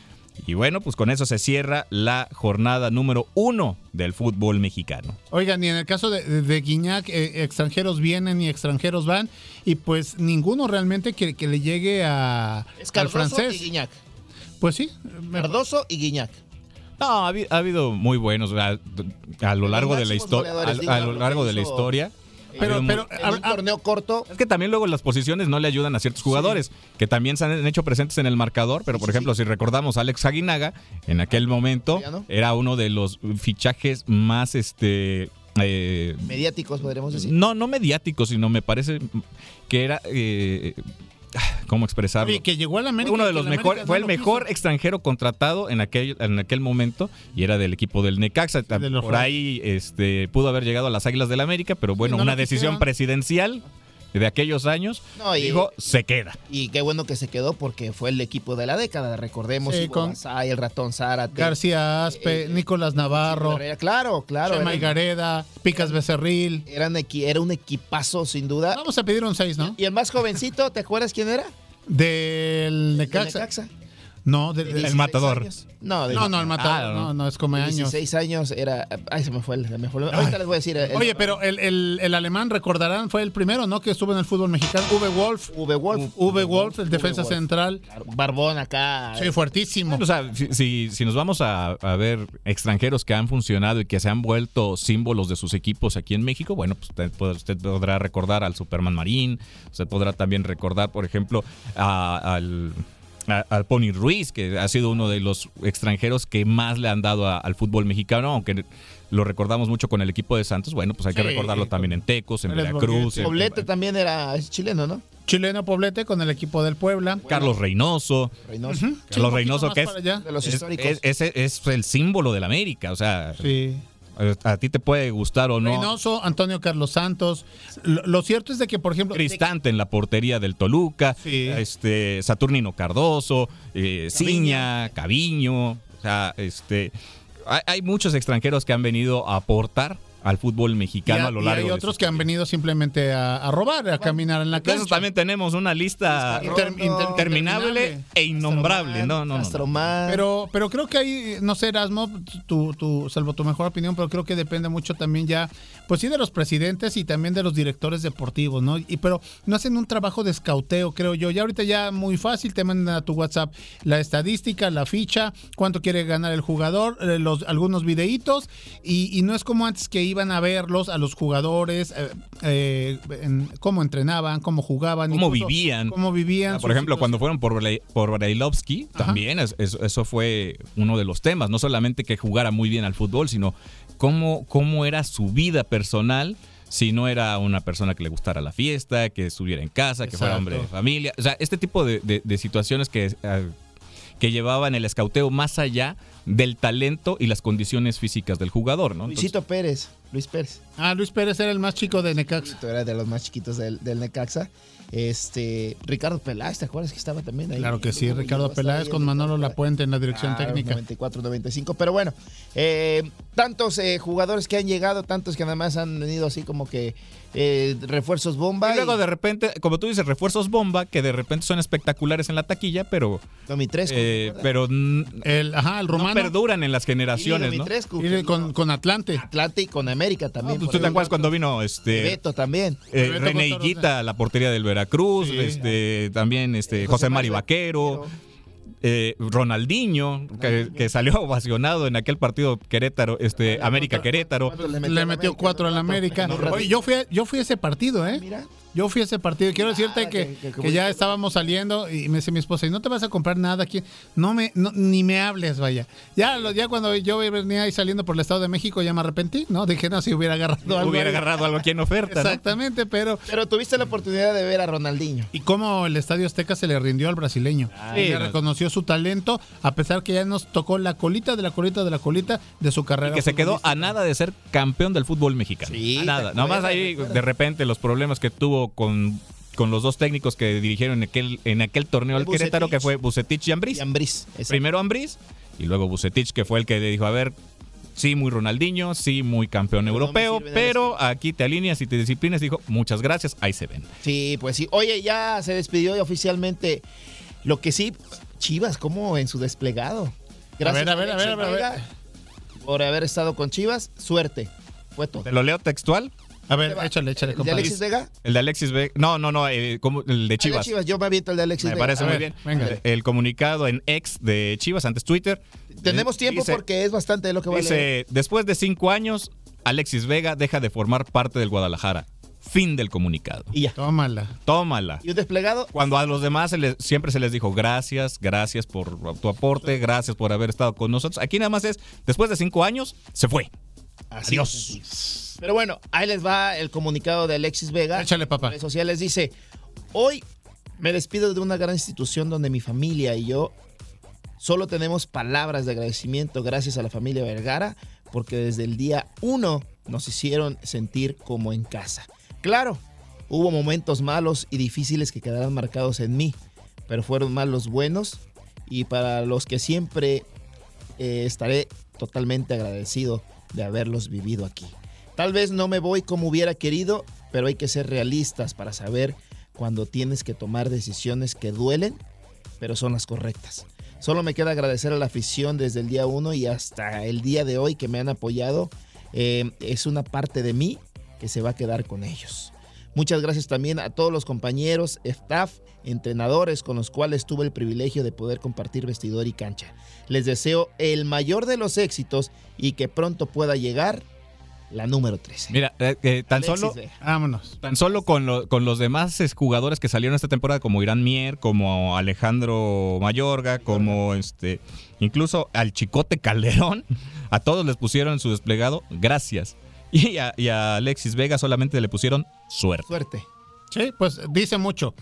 Y bueno, pues con eso se cierra la jornada número uno del fútbol mexicano. Oigan, y en el caso de, de, de Guiñac, eh, extranjeros vienen y extranjeros van, y pues ninguno realmente que, que le llegue a, Es al francés. y Guiñac. Pues sí. Cardoso y Guiñac. No, ha, habi- ha habido muy buenos a, a lo largo de la historia. A, lo largo de la historia. Pero- pero- en un torneo corto. Es que también luego las posiciones no le ayudan a ciertos jugadores, que también se han hecho presentes en el marcador, pero por ejemplo, si recordamos a Alex Aguinaga, en aquel momento era uno de los fichajes más este eh, Mediáticos, podríamos decir. no, no mediáticos, sino me parece que era eh, ¿cómo expresarlo? Oye, que llegó a la América. Uno de los la mejores, fue el mejor extranjero contratado en aquel, en aquel momento y era del equipo del Necaxa. De Por ahí este, pudo haber llegado a las Águilas del América, pero bueno, no una decisión quisieron. presidencial de aquellos años No, y- dijo, se queda. Y qué bueno que se quedó porque fue el equipo de la década. Recordemos, Sí, con- Basay, el ratón Zárate. García Aspe, Nicolás Navarro, Claro, claro. Chema era- Higareda, Picas Becerril. Eran equi- era un equipazo, sin duda. Vamos a pedir un 6, ¿no? Y el más jovencito, ¿te acuerdas quién era? Del Necaxa. Necaxa. No, de- De de- 16 años. No, de- no, no, el matador. Ah, no, no, es como de años. 16 años era. Ay, se me fue el. se me fue el- ahorita les voy a decir. el- Oye, pero el, el- el alemán, recordarán, fue el primero, ¿no? Que estuvo en el fútbol mexicano. Uwe Wolf. Uwe Wolf. Uwe Wolf, el defensa Wolf. central. Barbón acá. Sí, fuertísimo. O sea, si, si- si nos vamos a, a ver extranjeros que han funcionado y que se han vuelto símbolos de sus equipos aquí en México, bueno, pues usted, pod- usted podrá recordar al Superman Marín, usted podrá también recordar, por ejemplo, a- al, al Pony Ruiz, que ha sido uno de los extranjeros que más le han dado a- al fútbol mexicano, aunque lo recordamos mucho con el equipo de Santos, bueno, pues hay que Sí. recordarlo también en Tecos, en Veracruz, en- Poblete también era chileno, ¿no? Chileno Poblete con el equipo del Puebla. Carlos Reynoso. Reynoso. Carlos Reynoso, que es. De los es- históricos. es- es el símbolo de la América. O sea, Sí. A, ti te puede gustar o no. Reynoso, Antonio Carlos Santos. Lo, lo cierto es de que, por ejemplo, Cristante en la portería del Toluca, Sí. este Saturnino Cardoso, eh, Ciña, Caviño, o sea, este hay, hay muchos extranjeros que han venido a aportar al fútbol y, mexicano a- a lo y largo hay de otros que han venido simplemente a, a robar, a caminar en la esos cancha. también tenemos una lista Inter- inter- interminable e innombrable. No, no, no. Pero, pero creo que ahí, no sé, Erasmo, tu, tu, salvo tu mejor opinión, pero creo que depende mucho también ya, pues sí, de los presidentes y también de los directores deportivos, ¿no? Y pero no hacen un trabajo de escauteo, creo yo. Ya ahorita ya muy fácil, te mandan a tu WhatsApp la estadística, la ficha, cuánto quiere ganar el jugador, eh, los, algunos videitos, y, y no es como antes que iban a verlos a los jugadores, eh, eh, en cómo entrenaban, cómo jugaban. Cómo incluso vivían. Cómo vivían. Ah, Por ejemplo, cuando fueron por, por Brailovsky, también es- es- eso fue uno de los temas. No solamente que jugara muy bien al fútbol, sino cómo, cómo era su vida personal. Si no era una persona que le gustara la fiesta, que estuviera en casa, que fuera hombre de familia. O sea, este tipo de, de- de situaciones que, eh, que llevaban el escauteo más allá del talento y las condiciones físicas del jugador, ¿no? Entonces, Luisito Pérez. Luis Pérez. Ah, Luis Pérez era el más chico de Necaxa. Era de los más chiquitos del, del Necaxa. Este, Ricardo Peláez, ¿te acuerdas que estaba también ahí? Claro que sí, Ricardo Peláez con Manolo Lapuente en la dirección Claro, técnica. 94, 95. Pero bueno, eh, tantos eh, jugadores que han llegado, tantos que además han venido así como que eh, refuerzos bomba. Y luego de repente, como tú dices, refuerzos bomba, que de repente son espectaculares en la taquilla, pero... Domitrescu, eh, ¿te pero El, ajá, el no rumano. perduran en las generaciones, ¿no? Domitrescu, Y con, con Atlante. Atlante y con América también. Pues tú te acuerdas cuando vino este Beto también. eh, Beto René Contreras, Higuita, la portería del Veracruz, Sí. este también este José Mari Vaquero, eh, Ronaldinho, que, que salió ovacionado en aquel partido Querétaro, este América Querétaro. Le metió cuatro al América. Oye, yo fui, a, yo fui a ese partido, ¿eh? Yo fui a ese partido. y Quiero decirte que, que- que- que ya estábamos saliendo y me dice mi esposa, ¿y no te vas a comprar nada aquí? No me, no, ni me hables, vaya. Ya, lo- ya cuando yo venía ahí saliendo por el Estado de México ya me arrepentí, ¿no? Dije, no, si hubiera agarrado algo. Hubiera ahí. agarrado algo aquí en oferta, ¿no? Exactamente, pero... Pero tuviste la oportunidad de ver a Ronaldinho. Y cómo el Estadio Azteca se le rindió al brasileño. Sí, le no. reconoció su talento, a pesar que ya nos tocó la colita de la colita de la colita de su carrera. que se quedó a nada de ser campeón del fútbol mexicano. Sí, a ¿te nada. Nomás ahí de repente los problemas que tuvo con, con los dos técnicos que dirigieron en aquel, en aquel torneo al. Querétaro, que fue Bucetich y Ambriz. Y Ambriz. Primero Ambriz y luego Bucetich, que fue el que le dijo, a ver, Sí, muy Ronaldinho, sí, muy campeón europeo, pero aquí te alineas y te disciplinas. Dijo, muchas gracias, ahí se ven. Sí, pues sí. Oye, ya se despidió oficialmente. Lo que sí, Chivas, como en su desplegado. Gracias A ver, a ver, a ver, a ver, por haber estado con Chivas. Suerte. Fue todo. Te lo leo textual. A ver, échale, échale, ¿El de compadre. Alexis Vega? El de Alexis Vega. No, no, no, eh, como el de El de Chivas. Chivas, yo me aviento el de Alexis Me Vega. parece A muy ver, bien. venga. El comunicado en ex de Chivas, antes Twitter. Tenemos tiempo Dice- porque es bastante de lo que va a leer. Dice, después de cinco años, Alexis Vega deja de formar parte del Guadalajara. Fin del comunicado. Y ya. Tómala. Tómala. ¿Y un desplegado? Cuando a los demás se les- siempre se les dijo gracias, gracias por tu aporte, gracias por haber estado con nosotros. Aquí nada más es, después de cinco años, se fue. Así Adiós. Pero bueno, ahí les va el comunicado de Alexis Vega. Échale, papá. En redes sociales dice, hoy me despido de una gran institución donde mi familia y yo solo tenemos palabras de agradecimiento gracias a la familia Vergara, porque desde el día uno nos hicieron sentir como en casa. Claro, hubo momentos malos y difíciles que quedarán marcados en mí, pero fueron más los buenos y para los que siempre eh, estaré totalmente agradecido de haberlos vivido aquí. Tal vez no me voy como hubiera querido, pero hay que ser realistas para saber cuando tienes que tomar decisiones que duelen, pero son las correctas. Solo me queda agradecer a la afición desde el día uno y hasta el día de hoy que me han apoyado. Eh, es una parte de mí que se va a quedar con ellos. Muchas gracias también a todos los compañeros, staff, entrenadores con los cuales tuve el privilegio de poder compartir vestidor y cancha. Les deseo el mayor de los éxitos y que pronto pueda llegar la número 13. Mira, eh, eh, tan Alexis solo... Vega. Vámonos. Tan solo con, lo- con los demás es, jugadores que salieron esta temporada, como Irán Mier, como Alejandro Mayorga, como este, incluso al Chicote Calderón, a todos les pusieron en su desplegado gracias. Y a, y a Alexis Vega solamente le pusieron suerte. Suerte. Sí, pues dice mucho.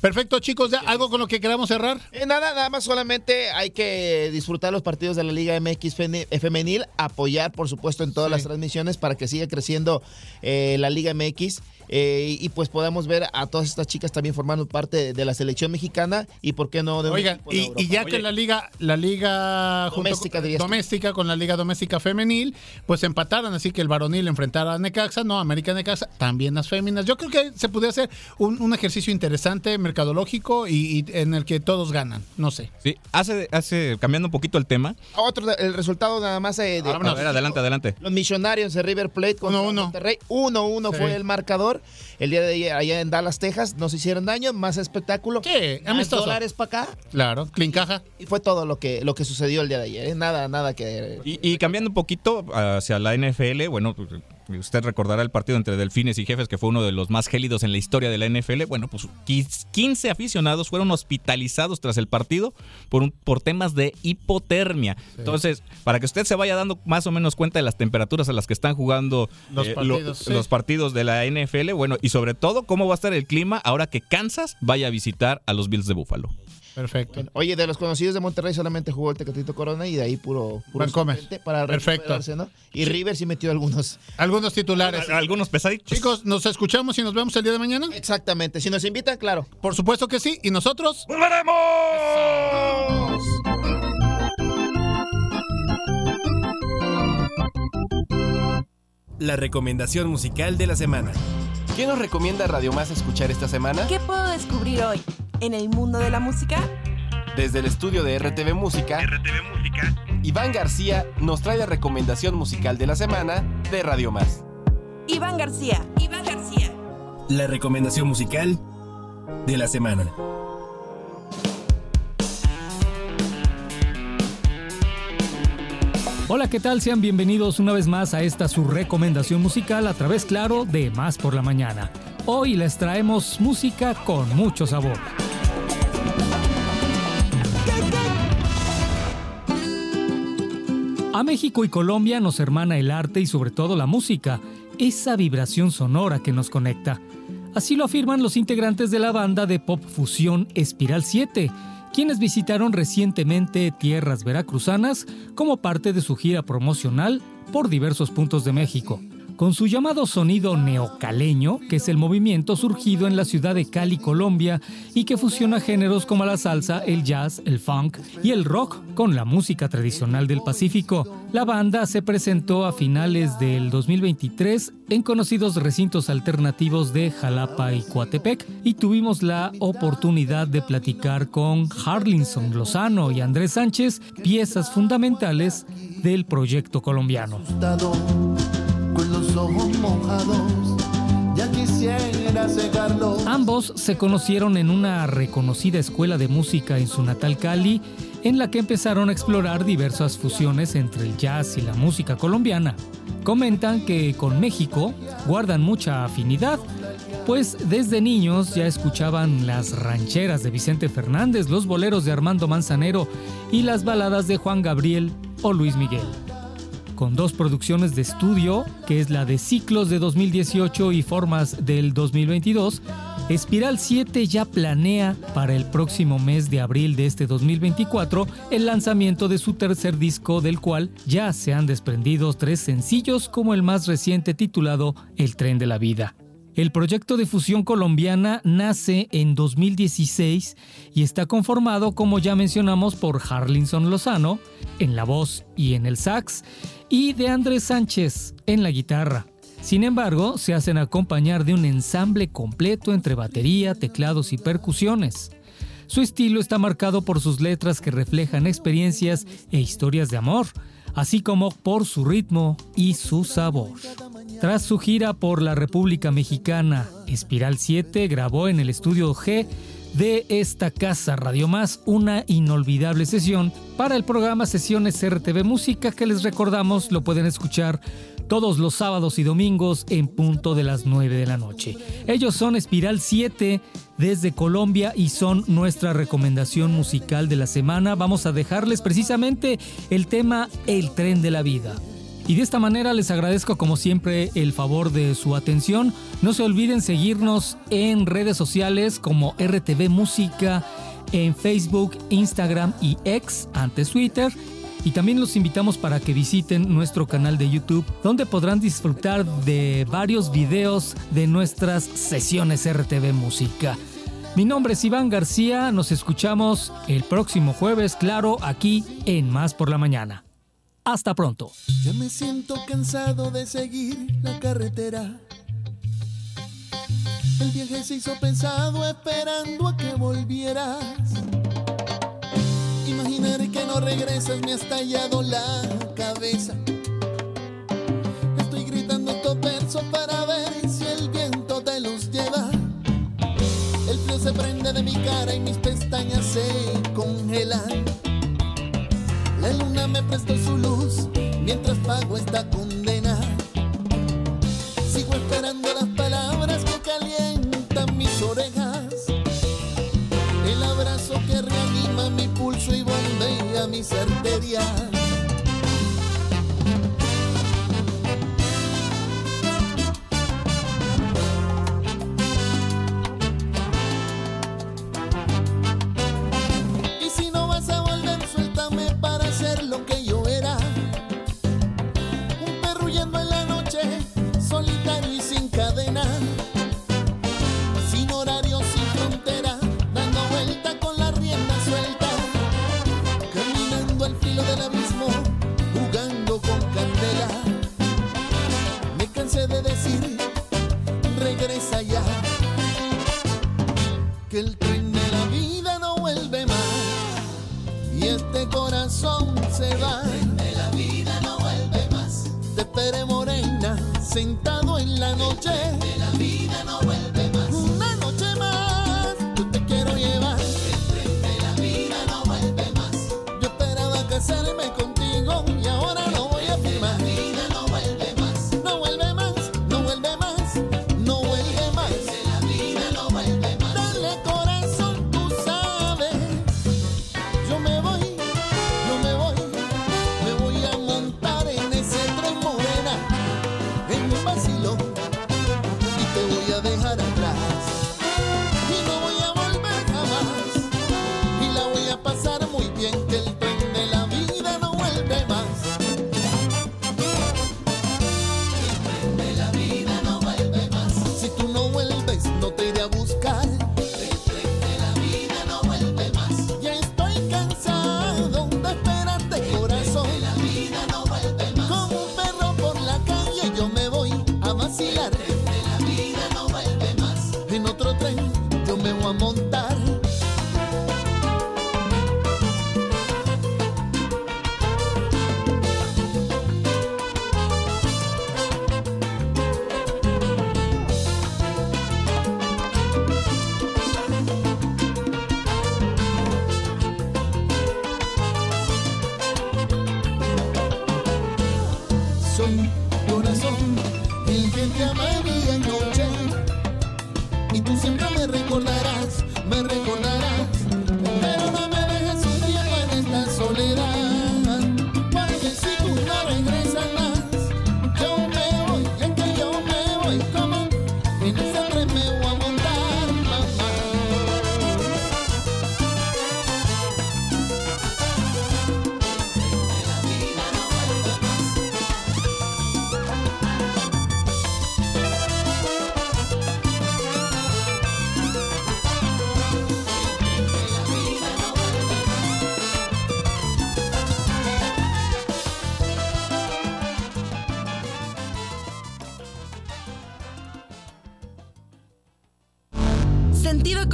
Perfecto, chicos, ¿ya algo con lo que queramos cerrar? Eh, nada, nada más solamente hay que disfrutar los partidos de la Liga MX eh, femenil, apoyar por supuesto en todas las transmisiones para que siga creciendo eh, la Liga MX eh, y pues podamos ver a todas estas chicas también formando parte de la selección mexicana y por qué no de un Oigan, equipo de y, y ya que la liga, la liga Doméstica, con, doméstica con la liga doméstica femenil, pues empataron, así que el varonil enfrentara a Necaxa, no, América Necaxa, también las féminas. Yo creo que se puede hacer un, un ejercicio interesante, mercadológico y, y en el que todos ganan, no sé. Sí, hace, hace, cambiando un poquito el tema. Otro, el resultado nada más eh, de, A ver, adelante, adelante. Los millonarios de River Plate contra Monterrey. 1-1 Sí. fue el marcador. El día de ayer allá en Dallas, Texas, nos hicieron daño, más espectáculo. ¿Qué? Más Amistoso. dólares para acá. Claro, clincaja. Y fue todo lo que, lo que sucedió el día de ayer. ¿eh? Nada, nada que... Y, y cambiando un poquito hacia la NFL, bueno, pues, usted recordará el partido entre Delfines y Jefes, que fue uno de los más gélidos en la historia de la NFL. Bueno, pues 15 aficionados fueron hospitalizados tras el partido por, un- por temas de hipotermia. Entonces, para que usted se vaya dando más o menos cuenta de las temperaturas a las que están jugando Los eh, lo- partidos, sí. los partidos de la NFL, bueno, y sobre todo cómo va a estar el clima ahora que Kansas vaya a visitar a los Bills de Buffalo. Perfecto. Oye, de los conocidos de Monterrey solamente jugó el Tecatito Corona y de ahí puro, puro para Perfecto. ¿no? Y River sí metió algunos. Algunos titulares. Algunos pesaditos. Chicos, nos escuchamos y nos vemos el día de mañana. Exactamente. Si nos invitan, claro. Por supuesto que sí. ¿Y nosotros? ¡Volveremos! La recomendación musical de la semana. ¿Qué nos recomienda Radio Más escuchar esta semana? ¿Qué puedo descubrir hoy en el mundo de la música? Desde el estudio de RTV Música, Iván García nos trae la recomendación musical de la semana de Radio Más. Iván García. Iván García. La recomendación musical de la semana. Hola, ¿qué tal? Sean bienvenidos una vez más a esta su recomendación musical a través, claro, de Más por la Mañana. Hoy les traemos música con mucho sabor. A México y Colombia nos hermana el arte y sobre todo la música, esa vibración sonora que nos conecta. Así lo afirman los integrantes de la banda de pop fusión Espiral 7, quienes visitaron recientemente tierras veracruzanas como parte de su gira promocional por diversos puntos de México. Con su llamado sonido neocaleño, que es el movimiento surgido en la ciudad de Cali, Colombia, y que fusiona géneros como la salsa, el jazz, el funk y el rock con la música tradicional del Pacífico. La banda se presentó a finales del 2023 en conocidos recintos alternativos de Jalapa y Coatepec y tuvimos la oportunidad de platicar con Harlinson Lozano y Andrés Sánchez, piezas fundamentales del proyecto colombiano. Ambos se conocieron en una reconocida escuela de música en su natal Cali, en la que empezaron a explorar diversas fusiones entre el jazz y la música colombiana. Comentan que con México guardan mucha afinidad, pues desde niños ya escuchaban las rancheras de Vicente Fernández, los boleros de Armando Manzanero y las baladas de Juan Gabriel o Luis Miguel con dos producciones de estudio, que es la de Ciclos de 2018 y Formas del 2022, Espiral 7 ya planea para el próximo mes de abril de este 2024 el lanzamiento de su tercer disco del cual ya se han desprendido tres sencillos como el más reciente titulado El tren de la vida. El proyecto de fusión colombiana nace en 2016 y está conformado, como ya mencionamos, por Harlinson Lozano en la voz y en el sax y de Andrés Sánchez en la guitarra. Sin embargo, se hacen acompañar de un ensamble completo entre batería, teclados y percusiones. Su estilo está marcado por sus letras que reflejan experiencias e historias de amor, así como por su ritmo y su sabor. Tras su gira por la República Mexicana, Espiral 7 grabó en el estudio G de esta casa Radio Más una inolvidable sesión para el programa Sesiones RTV Música que les recordamos lo pueden escuchar todos los sábados y domingos en punto de las 9 de la noche. Ellos son Espiral 7 desde Colombia y son nuestra recomendación musical de la semana. Vamos a dejarles precisamente el tema El tren de la vida. Y de esta manera les agradezco como siempre el favor de su atención. No se olviden seguirnos en redes sociales como RTV Música, en Facebook, Instagram y X, antes Twitter. Y también los invitamos para que visiten nuestro canal de YouTube, donde podrán disfrutar de varios videos de nuestras sesiones RTV Música. Mi nombre es Iván García, nos escuchamos el próximo jueves, claro, aquí en Más por la Mañana. Hasta pronto. Ya me siento cansado de seguir la carretera. El viaje se hizo pensado esperando a que volvieras. Imaginar que no regresas me ha estallado la cabeza. Estoy gritando estos versos para ver si el viento te los lleva. El frío se prende de mi cara y mis pestañas se congelan. La luna me prestó su luz mientras pago esta condena. Sigo esperando las palabras que calientan mis orejas. El abrazo que reanima mi pulso y bombea mis arterias.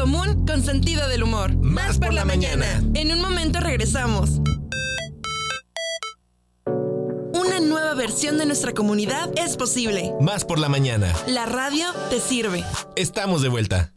Común con sentido del humor. Más por la mañana. En un momento regresamos. Una nueva versión de nuestra comunidad es posible. Más por la mañana. La radio te sirve. Estamos de vuelta.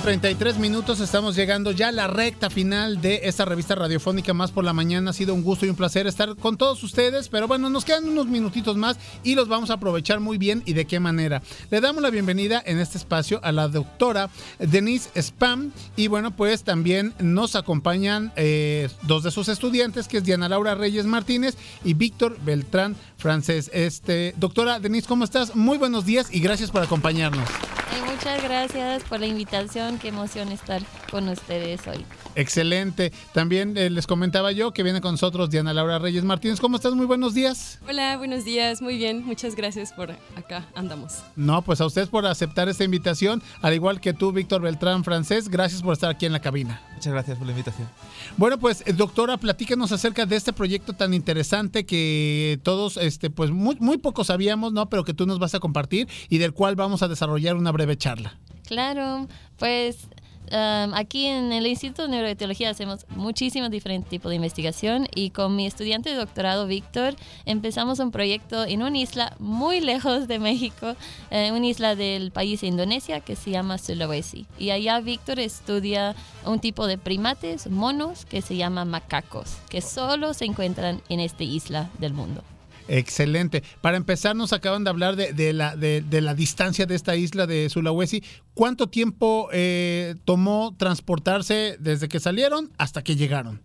Con 33 minutos estamos llegando ya a la recta final de esta revista radiofónica Más por la mañana. Ha sido un gusto y un placer estar con todos ustedes, pero bueno, nos quedan unos minutitos más y los vamos a aprovechar muy bien y de qué manera. Le damos la bienvenida en este espacio a la doctora Denise Spam y bueno, pues también nos acompañan eh, dos de sus estudiantes, que es Diana Laura Reyes Martínez y Víctor Beltrán Francés. Este, doctora Denise, ¿cómo estás? Muy buenos días y gracias por acompañarnos. Muchas gracias por la invitación. Qué emoción estar con ustedes hoy. Excelente. También eh, les comentaba yo que viene con nosotros Diana Laura Reyes Martínez. ¿Cómo estás? Muy buenos días. Hola, buenos días, muy bien, muchas gracias por acá, andamos. No, pues a ustedes por aceptar esta invitación, al igual que tú, Víctor Beltrán Francés, gracias por estar aquí en la cabina. Muchas gracias por la invitación. Bueno, pues eh, doctora, platícanos acerca de este proyecto tan interesante que todos, este, pues muy, muy poco sabíamos, ¿no? Pero que tú nos vas a compartir y del cual vamos a desarrollar una breve charla. Claro, pues aquí en el Instituto de Neuroetiología hacemos muchísimos diferentes tipos de investigación y con mi estudiante de doctorado Víctor empezamos un proyecto en una isla muy lejos de México, eh, una isla del país de Indonesia que se llama Sulawesi. Y allá Víctor estudia un tipo de primates, monos, que se llama macacos, que solo se encuentran en esta isla del mundo. Excelente. Para empezar, nos acaban de hablar de, de la, de, de la distancia de esta isla de Sulawesi. ¿Cuánto tiempo eh, tomó transportarse desde que salieron hasta que llegaron?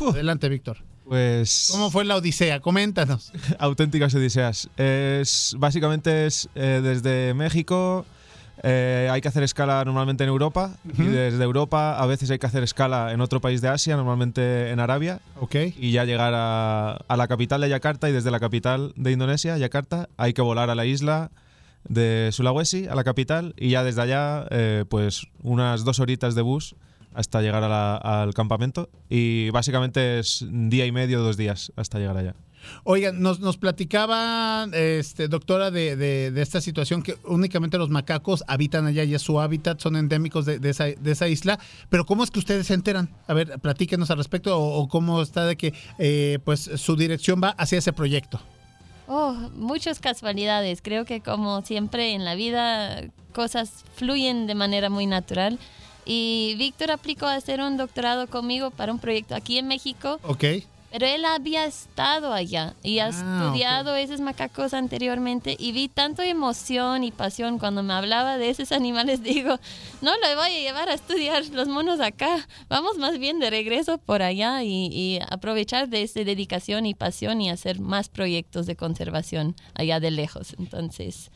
Adelante, Víctor. Pues. ¿Cómo fue la odisea? Coméntanos. Auténticas odiseas. Es, básicamente es eh, desde México. Eh, hay que hacer escala normalmente en Europa y desde Europa a veces hay que hacer escala en otro país de Asia, normalmente en Arabia. Ok. Y ya llegar a, a la capital de Yakarta y desde la capital de Indonesia, Yakarta, hay que volar a la isla de Sulawesi, a la capital, y ya desde allá, eh, pues unas dos horitas de bus hasta llegar a la- al campamento. Y básicamente es día y medio, dos días hasta llegar allá. Oigan, nos, nos platicaba, este, doctora, de, de- de esta situación que únicamente los macacos habitan allá y es su hábitat, son endémicos de, de esa, de esa isla. Pero ¿cómo es que ustedes se enteran? A ver, platíquenos al respecto o, o cómo está de que eh, pues su dirección va hacia ese proyecto. Oh, muchas casualidades. Creo que como siempre en la vida, cosas fluyen de manera muy natural. Y Víctor aplicó a hacer un doctorado conmigo para un proyecto aquí en México, Ok. Pero él había estado allá y ha Ah, estudiado esos macacos anteriormente y vi tanto emoción y pasión cuando me hablaba de esos animales. Digo, no lo voy a llevar a estudiar los monos acá, vamos más bien de regreso por allá y, y aprovechar de esa dedicación y pasión y hacer más proyectos de conservación allá de lejos. Entonces,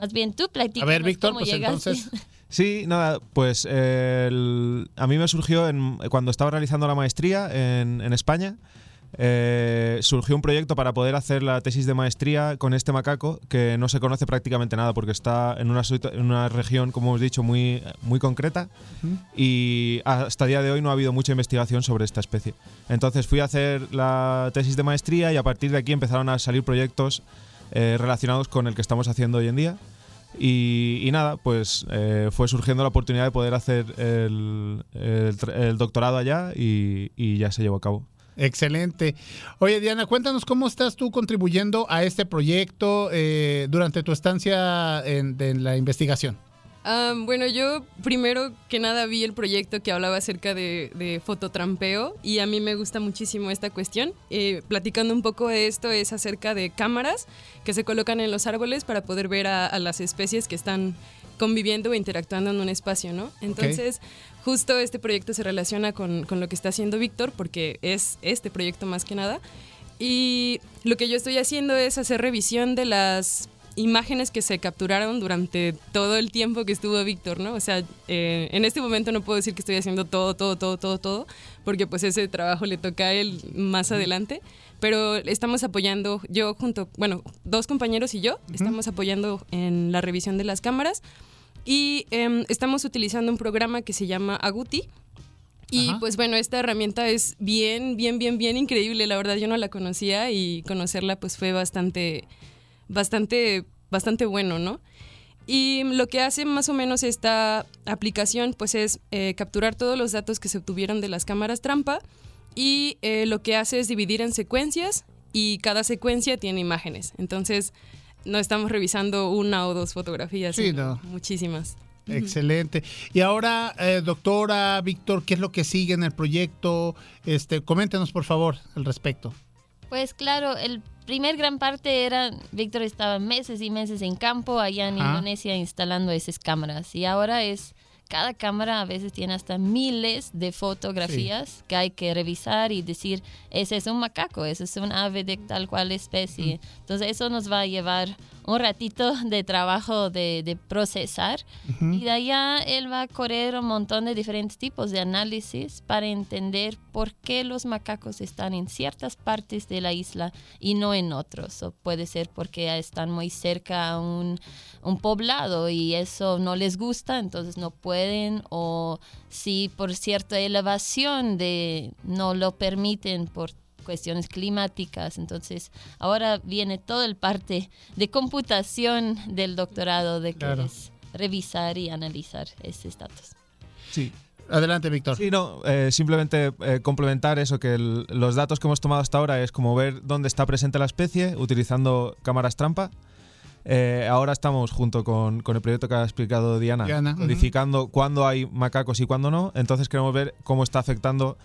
más bien tú platicas. A ver, Víctor, pues llegaste. entonces... Sí, nada, pues el- a mí me surgió en- cuando estaba realizando la maestría en, en España. Eh, surgió un proyecto para poder hacer la tesis de maestría con este macaco que no se conoce prácticamente nada porque está en una, situ- en una región, como hemos dicho, muy, muy concreta y hasta el día de hoy no ha habido mucha investigación sobre esta especie. Entonces fui a hacer la tesis de maestría y a partir de aquí empezaron a salir proyectos eh, relacionados con el que estamos haciendo hoy en día. Y, y nada, pues eh, fue surgiendo la oportunidad de poder hacer el, el tra- el doctorado allá y, y ya se llevó a cabo. Excelente. Oye, Diana, cuéntanos cómo estás tú contribuyendo a este proyecto eh, durante tu estancia en, en la investigación. Bueno, yo primero que nada vi el proyecto que hablaba acerca de, de fototrampeo y a mí me gusta muchísimo esta cuestión. Eh, platicando un poco de esto es acerca de cámaras que se colocan en los árboles para poder ver a, a las especies que están conviviendo o interactuando en un espacio, ¿no? Entonces, justo este proyecto se relaciona con, con lo que está haciendo Víctor porque es este proyecto más que nada. Y lo que yo estoy haciendo es hacer revisión de las imágenes que se capturaron durante todo el tiempo que estuvo Víctor, ¿no? O sea, eh, en este momento no puedo decir que estoy haciendo todo, todo, todo, todo, todo, porque pues ese trabajo le toca a él más adelante, pero estamos apoyando, yo junto, bueno, dos compañeros y yo, estamos apoyando en la revisión de las cámaras y em, estamos utilizando un programa que se llama Aguti, y pues bueno, esta herramienta es bien, bien, bien, bien increíble. La verdad yo no la conocía y conocerla pues fue bastante, bastante, bastante bueno, ¿no? Y lo que hace más o menos esta aplicación pues es eh, capturar todos los datos que se obtuvieron de las cámaras trampa y eh, lo que hace es dividir en secuencias y cada secuencia tiene imágenes. Entonces no estamos revisando una o dos fotografías, Sí, sino no. muchísimas. Excelente. Y ahora, eh, doctora Víctor, ¿qué es lo que sigue en el proyecto? Este, coméntenos, por favor, al respecto. Pues claro, el primer gran parte era, Víctor estaba meses y meses en campo allá en Ajá. Indonesia instalando esas cámaras y ahora es, cada cámara a veces tiene hasta miles de fotografías que hay que revisar y decir, ese es un macaco, ese es un ave de tal cual especie. Entonces eso nos va a llevar un ratito de trabajo de, de procesar Ujú. y de allá él va a correr un montón de diferentes tipos de análisis para entender por qué los macacos están en ciertas partes de la isla y no en otros. O puede ser porque están muy cerca a un, un poblado y eso no les gusta, entonces no pueden. O si por cierta elevación de no lo permiten por cuestiones climáticas. Entonces, ahora viene toda el parte de computación del doctorado, de que Claro. es revisar y analizar esos datos. Sí. Adelante, Víctor. Sí, no, eh, simplemente eh, complementar eso, que el- los datos que hemos tomado hasta ahora es como ver dónde está presente la especie utilizando cámaras trampa. Eh, ahora estamos junto con, con el proyecto que ha explicado Diana, Diana, codificando cuándo hay macacos y cuándo no. Entonces queremos ver cómo está afectando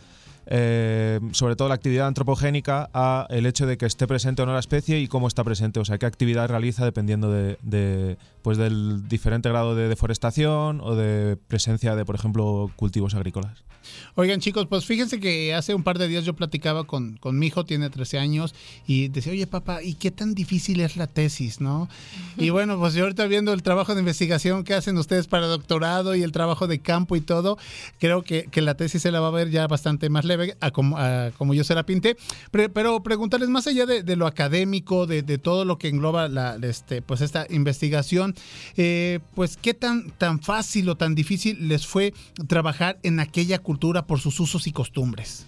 eh, sobre todo la actividad antropogénica a el hecho de que esté presente o no la especie y cómo está presente, o sea, qué actividad realiza dependiendo de, de, pues del diferente grado de deforestación o de presencia de, por ejemplo, cultivos agrícolas. Oigan, chicos, pues fíjense que hace un par de días yo platicaba con, con mi hijo, tiene 13 años, y decía, oye, papá, ¿y qué tan difícil es la tesis, no? Y bueno, pues yo ahorita viendo el trabajo de investigación que hacen ustedes para doctorado y el trabajo de campo y todo, creo que, que la tesis se la va a ver ya bastante más leve a como, yo se la pinté. Pero preguntarles, más allá de, lo académico, de, de todo lo que engloba la, este, pues esta investigación, eh, pues qué tan, tan fácil o tan difícil les fue trabajar en aquella cultura por sus usos y costumbres.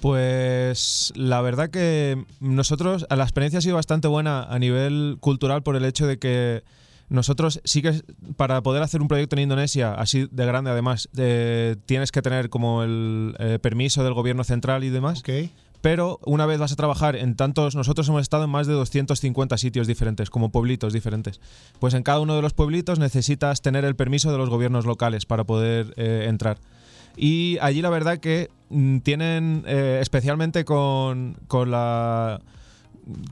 Pues la verdad que nosotros, la experiencia ha sido bastante buena a nivel cultural por el hecho de que nosotros sí que para poder hacer un proyecto en Indonesia así de grande además eh, tienes que tener como el eh, permiso del gobierno central y demás. Pero una vez vas a trabajar en tantos, nosotros hemos estado en más de 250 sitios diferentes, como pueblitos diferentes. Pues en cada uno de los pueblitos necesitas tener el permiso de los gobiernos locales para poder eh, entrar. Y allí la verdad que mm, tienen, especialmente con, con la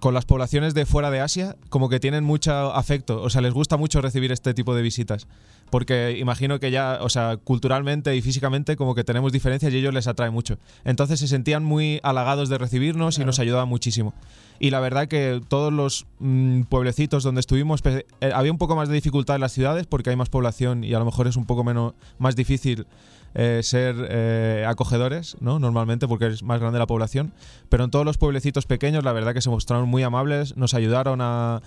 con las poblaciones de fuera de Asia, como que tienen mucho afecto, o sea, les gusta mucho recibir este tipo de visitas, porque imagino que ya, o sea, culturalmente y físicamente como que tenemos diferencias y ellos les atrae mucho. Entonces se sentían muy halagados de recibirnos y nos ayudaban muchísimo. Y la verdad que todos los mm, pueblecitos donde estuvimos, eh, había un poco más de dificultad en las ciudades porque hay más población y a lo mejor es un poco menos, más difícil eh, ser eh, acogedores, ¿no? Normalmente porque es más grande la población. Pero en todos los pueblecitos pequeños, la verdad que se mostraron muy amables, nos ayudaron a,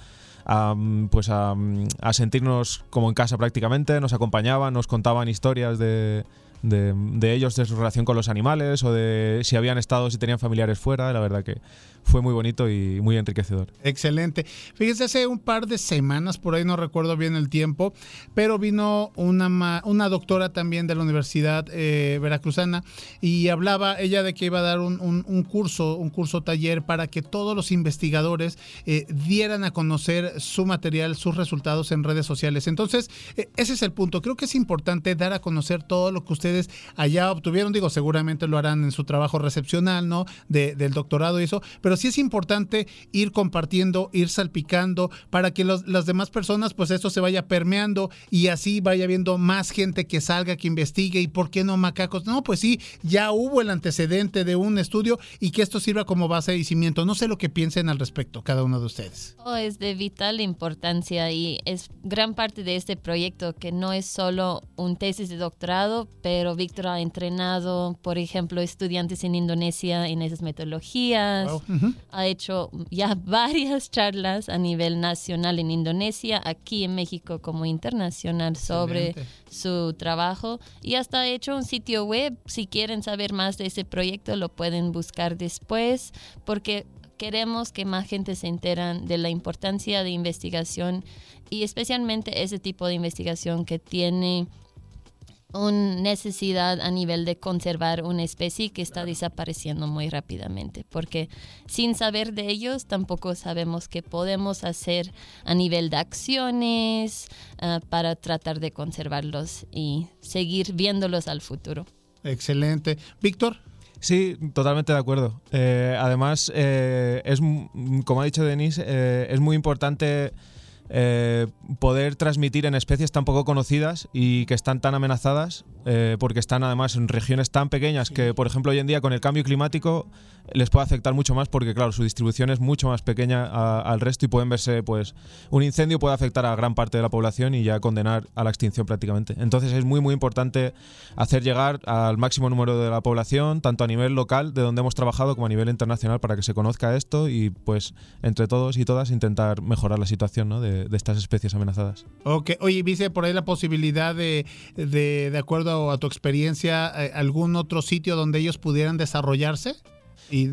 mm, pues a, mm, a sentirnos como en casa prácticamente, nos acompañaban, nos contaban historias de, de ellos, de su relación con los animales o de si habían estado, si tenían familiares fuera. La verdad que fue muy bonito y muy enriquecedor. Excelente. Fíjese, hace un par de semanas, por ahí no recuerdo bien el tiempo, pero vino una, una doctora también de la Universidad eh, Veracruzana y hablaba ella de que iba a dar un, un- curso, un curso taller para que todos los investigadores eh, dieran a conocer su material, sus resultados en redes sociales. Entonces, eh, ese es el punto. Creo que es importante dar a conocer todo lo que ustedes allá obtuvieron. Digo, seguramente lo harán en su trabajo recepcional, ¿no? De- del doctorado y eso, pero sí es importante ir compartiendo, ir salpicando para que los- las demás personas, pues esto se vaya permeando y así vaya viendo más gente que salga, que investigue y por qué no macacos. No, pues sí, ya hubo el antecedente de un estudio y que esto sirva como base y cimiento. No sé lo que piensen al respecto, cada uno de ustedes. Oh, es de vital importancia y es gran parte de este proyecto que no es solo un tesis de doctorado, pero Víctor ha entrenado, por ejemplo, estudiantes en Indonesia en esas metodologías. Wow. Ha hecho ya varias charlas a nivel nacional en Indonesia, aquí en México como internacional sobre Excelente. su trabajo y hasta ha hecho un sitio web. Si quieren saber más de ese proyecto lo pueden buscar después porque queremos que más gente se enteran de la importancia de investigación y especialmente ese tipo de investigación que tiene una necesidad a nivel de conservar una especie que está desapareciendo muy rápidamente, porque sin saber de ellos tampoco sabemos qué podemos hacer a nivel de acciones ah, para tratar de conservarlos y seguir viéndolos al futuro. Excelente. Víctor. Sí, totalmente de acuerdo. Eh, además, eh, es como ha dicho Denise, eh, es muy importante eh, poder transmitir en especies tan poco conocidas y que están tan amenazadas, eh, porque están además en regiones tan pequeñas que, por ejemplo, hoy en día con el cambio climático les puede afectar mucho más porque, claro, su distribución es mucho más pequeña al resto y pueden verse, pues, un incendio puede afectar a gran parte de la población y ya condenar a la extinción prácticamente. Entonces es muy, muy importante hacer llegar al máximo número de la población, tanto a nivel local, de donde hemos trabajado, como a nivel internacional, para que se conozca esto y, pues, entre todos y todas intentar mejorar la situación ¿no? de, estas especies amenazadas. Ok, oye, viste por ahí la posibilidad de, de, de acuerdo a tu experiencia, eh, algún otro sitio donde ellos pudieran desarrollarse? Y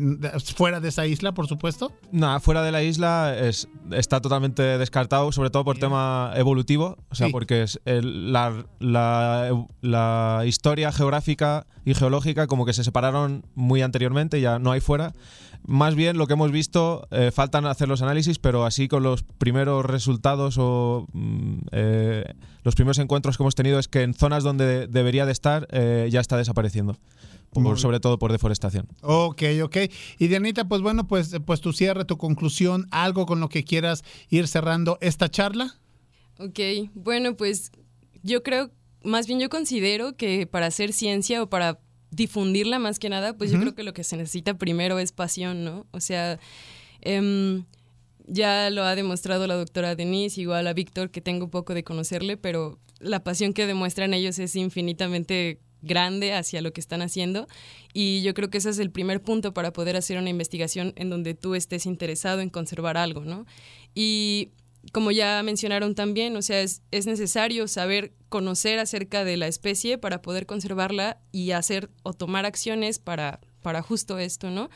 fuera de esa isla, por supuesto. Nada, fuera de la isla es, está totalmente descartado, sobre todo por tema evolutivo, o sea, Sí. porque es el- la, la- la historia geográfica y geológica como que se separaron muy anteriormente, ya no hay fuera. Más bien lo que hemos visto, eh, faltan hacer los análisis, pero así con los primeros resultados o mm, eh, los primeros encuentros que hemos tenido es que en zonas donde debería de estar eh, ya está desapareciendo, por- sobre todo por deforestación. Ok, ok. Y Dianita, pues bueno, pues, pues tu cierre, tu conclusión, algo con lo que quieras ir cerrando esta charla. Ok, bueno, pues yo creo, más bien yo considero que para hacer ciencia o para difundirla más que nada, pues yo creo que lo que se necesita primero es pasión, ¿no? O sea, em, ya lo ha demostrado la doctora Denise, igual a Víctor, que tengo poco de conocerle, pero la pasión que demuestran ellos es infinitamente grande hacia lo que están haciendo y yo creo que ese es el primer punto para poder hacer una investigación en donde tú estés interesado en conservar algo, ¿no? Y como ya mencionaron también, o sea, es, es necesario saber conocer acerca de la especie para poder conservarla y hacer o tomar acciones para, para justo esto, ¿no?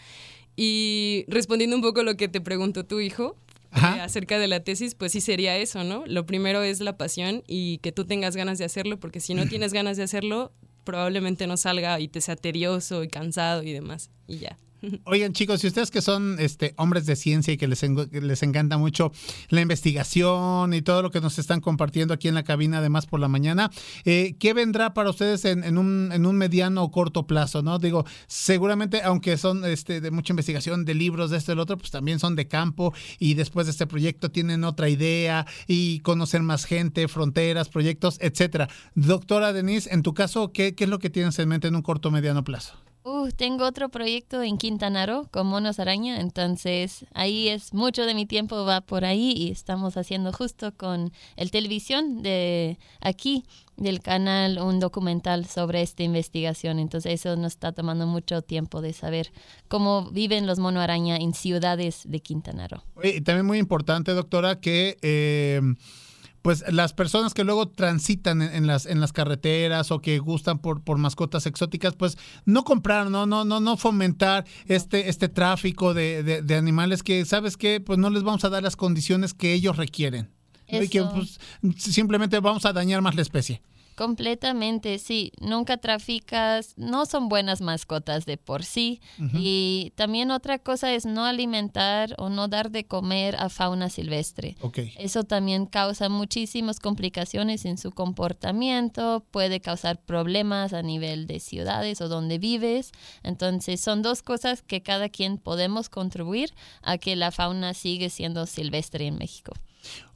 Y respondiendo un poco a lo que te preguntó tu hijo eh, acerca de la tesis, pues sí sería eso, ¿no? Lo primero es la pasión y que tú tengas ganas de hacerlo, porque si no tienes ganas de hacerlo, probablemente no salga y te sea tedioso y cansado y demás, y ya. Oigan, chicos, si ustedes que son este, hombres de ciencia y que les, encanta mucho la investigación y todo lo que nos están compartiendo aquí en la cabina, además por la mañana, eh, ¿qué vendrá para ustedes en, en un, en un mediano o corto plazo? ¿no? Digo, seguramente, aunque son este, de mucha investigación, de libros, de esto y del otro, pues también son de campo y después de este proyecto tienen otra idea y conocer más gente, fronteras, proyectos, etcétera. Doctora Denise, en tu caso, ¿qué, qué es lo que tienes en mente en un corto o mediano plazo? Uh, tengo otro proyecto en Quintana Roo con monos araña, entonces ahí es mucho de mi tiempo va por ahí y estamos haciendo justo con el televisión de aquí del canal un documental sobre esta investigación, entonces eso nos está tomando mucho tiempo de saber cómo viven los monos araña en ciudades de Quintana Roo. También muy importante, doctora, que eh, pues las personas que luego transitan en, en las, en las carreteras o que gustan por, por mascotas exóticas, pues no comprar, no, no, no, no fomentar este, este tráfico de, de- de animales que, ¿sabes qué? Pues no les vamos a dar las condiciones que ellos requieren. Y que pues, simplemente vamos a dañar más la especie. Completamente, sí. Nunca traficas, no son buenas mascotas de por sí. Y también otra cosa es no alimentar o no dar de comer a fauna silvestre. Ok. Eso también causa muchísimas complicaciones en su comportamiento, puede causar problemas a nivel de ciudades o donde vives. Entonces son dos cosas que cada quien podemos contribuir a que la fauna sigue siendo silvestre en México.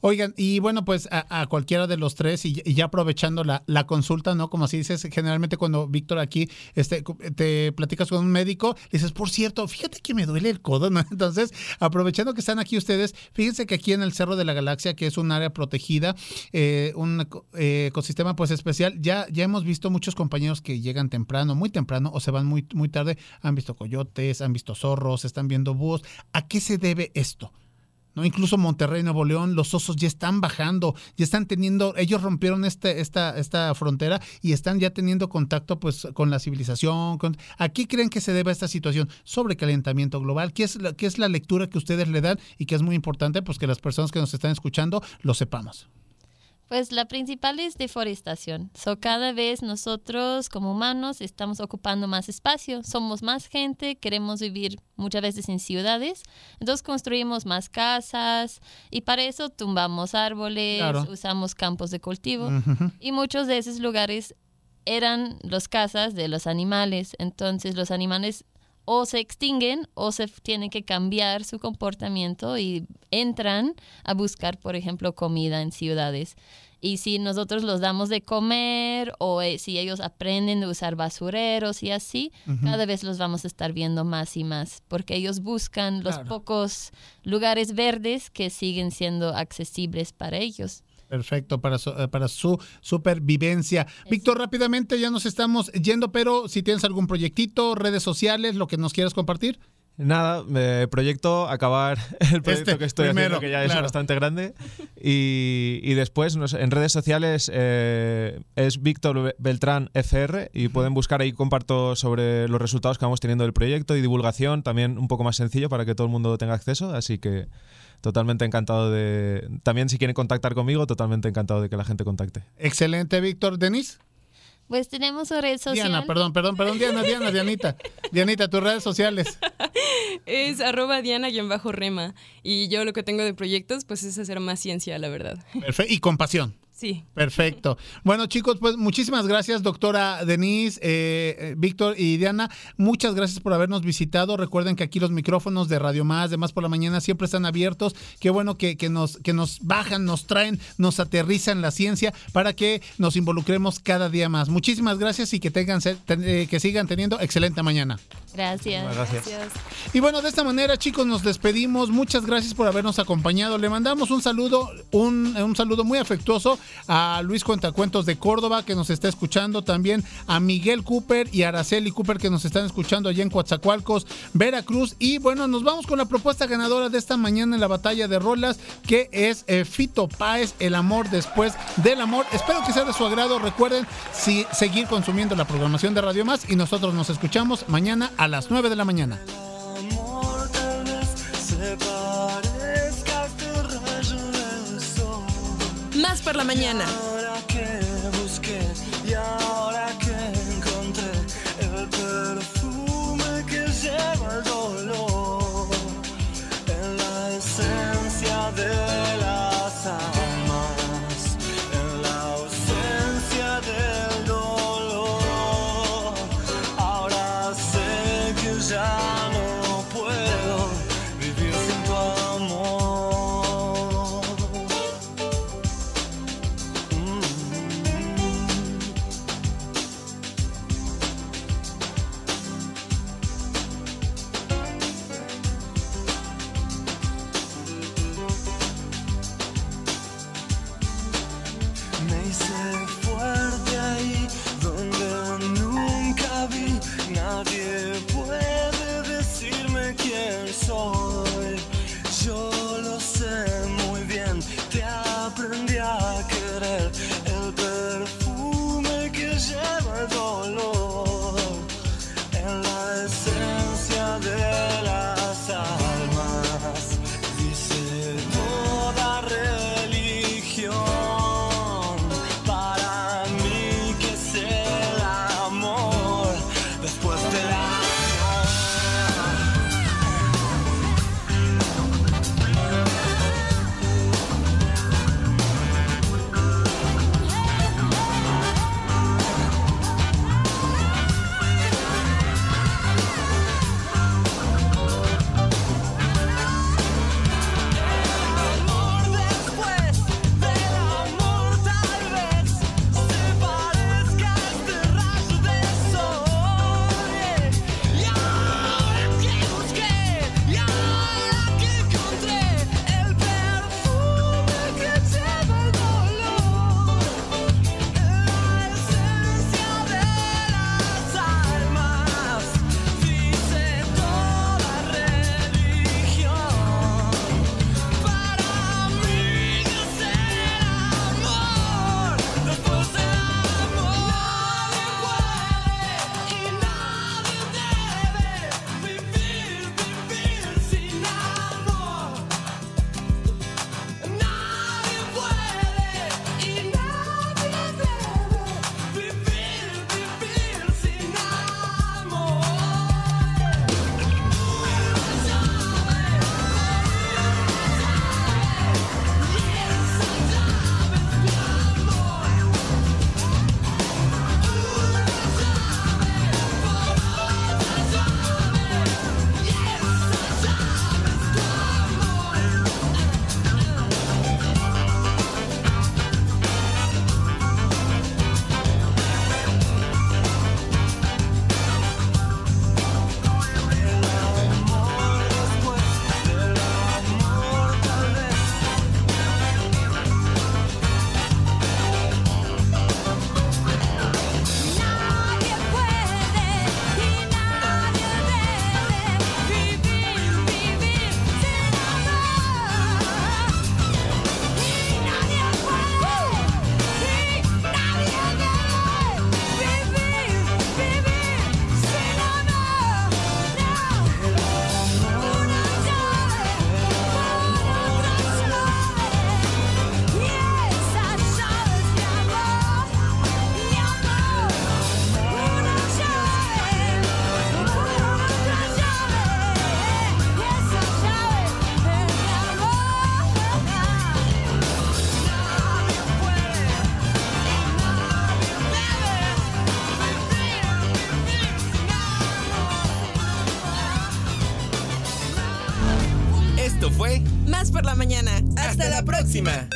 Oigan, y bueno, pues a, cualquiera de los tres, y, ya aprovechando la, consulta, ¿no? Como así dices, generalmente cuando Víctor aquí este, te platicas con un médico, le dices, por cierto, fíjate que me duele el codo, ¿no? Entonces, aprovechando que están aquí ustedes, fíjense que aquí en el Cerro de la Galaxia, que es un área protegida, eh, un eh, ecosistema pues especial, ya, ya hemos visto muchos compañeros que llegan temprano, muy temprano, o se van muy, muy tarde, han visto coyotes, han visto zorros, están viendo búhos. ¿A qué se debe esto? ¿No? Incluso Monterrey, Nuevo León, los osos ya están bajando, ya están teniendo, ellos rompieron este, esta, esta frontera y están ya teniendo contacto pues con la civilización. Con, ¿A qué creen que se debe esta situación? Sobrecalentamiento global, ¿qué es, la, ¿qué es la lectura que ustedes le dan y que es muy importante pues que las personas que nos están escuchando lo sepamos? Pues la principal es deforestación. So, cada vez nosotros como humanos estamos ocupando más espacio, somos más gente, queremos vivir muchas veces en ciudades, entonces construimos más casas y para eso tumbamos árboles, Claro. usamos campos de cultivo y muchos de esos lugares eran las casas de los animales, entonces los animales o se extinguen o se tienen que cambiar su comportamiento y entran a buscar, por ejemplo, comida en ciudades. Y si nosotros los damos de comer o eh, si ellos aprenden a usar basureros y así, cada vez los vamos a estar viendo más y más, porque ellos buscan los Claro. pocos lugares verdes que siguen siendo accesibles para ellos. Perfecto, para su, eh, para su supervivencia. Víctor, rápidamente ya nos estamos yendo, pero si tienes algún proyectito, redes sociales, lo que nos quieras compartir. Nada, me proyecto acabar el proyecto Este, que estoy primero, haciendo, que ya claro. es bastante grande. Y, y después no sé, en redes sociales eh, es Víctor Beltrán FR y pueden buscar ahí, comparto sobre los resultados que vamos teniendo del proyecto y divulgación, también un poco más sencillo para que todo el mundo tenga acceso. Así que totalmente encantado de... También si quieren contactar conmigo, totalmente encantado de que la gente contacte. Excelente, Víctor. Denis. Pues tenemos una red social. Diana, perdón, perdón, perdón, Diana, Diana, Dianita. Dianita, tus redes sociales. Es arroba diana-rema. Y yo lo que tengo de proyectos, pues es hacer más ciencia, la verdad. Perfecto. Y con pasión. Sí. Perfecto. Bueno, chicos, pues muchísimas gracias, doctora Denise, eh, eh, Víctor y Diana. Muchas gracias por habernos visitado. Recuerden que aquí los micrófonos de Radio Más, de Más por la Mañana, siempre están abiertos. Qué bueno que, que nos, que nos bajan, nos traen, nos aterrizan la ciencia para que nos involucremos cada día más. Muchísimas gracias y que, tengan, eh, que sigan teniendo excelente mañana. Gracias. Muchas gracias. Y bueno, de esta manera, chicos, nos despedimos. Muchas gracias por habernos acompañado. Le mandamos un saludo, un, un saludo muy afectuoso a Luis Cuentacuentos de Córdoba, que nos está escuchando. También a Miguel Cooper y Araceli Cooper, que nos están escuchando allá en Coatzacoalcos, Veracruz. Y bueno, nos vamos con la propuesta ganadora de esta mañana en la batalla de rolas, que es eh, Fito Páez, El amor después del amor. Espero que sea de su agrado. Recuerden si, seguir consumiendo la programación de Radio Más y nosotros nos escuchamos mañana a las 9 de la mañana. Más por la mañana. Por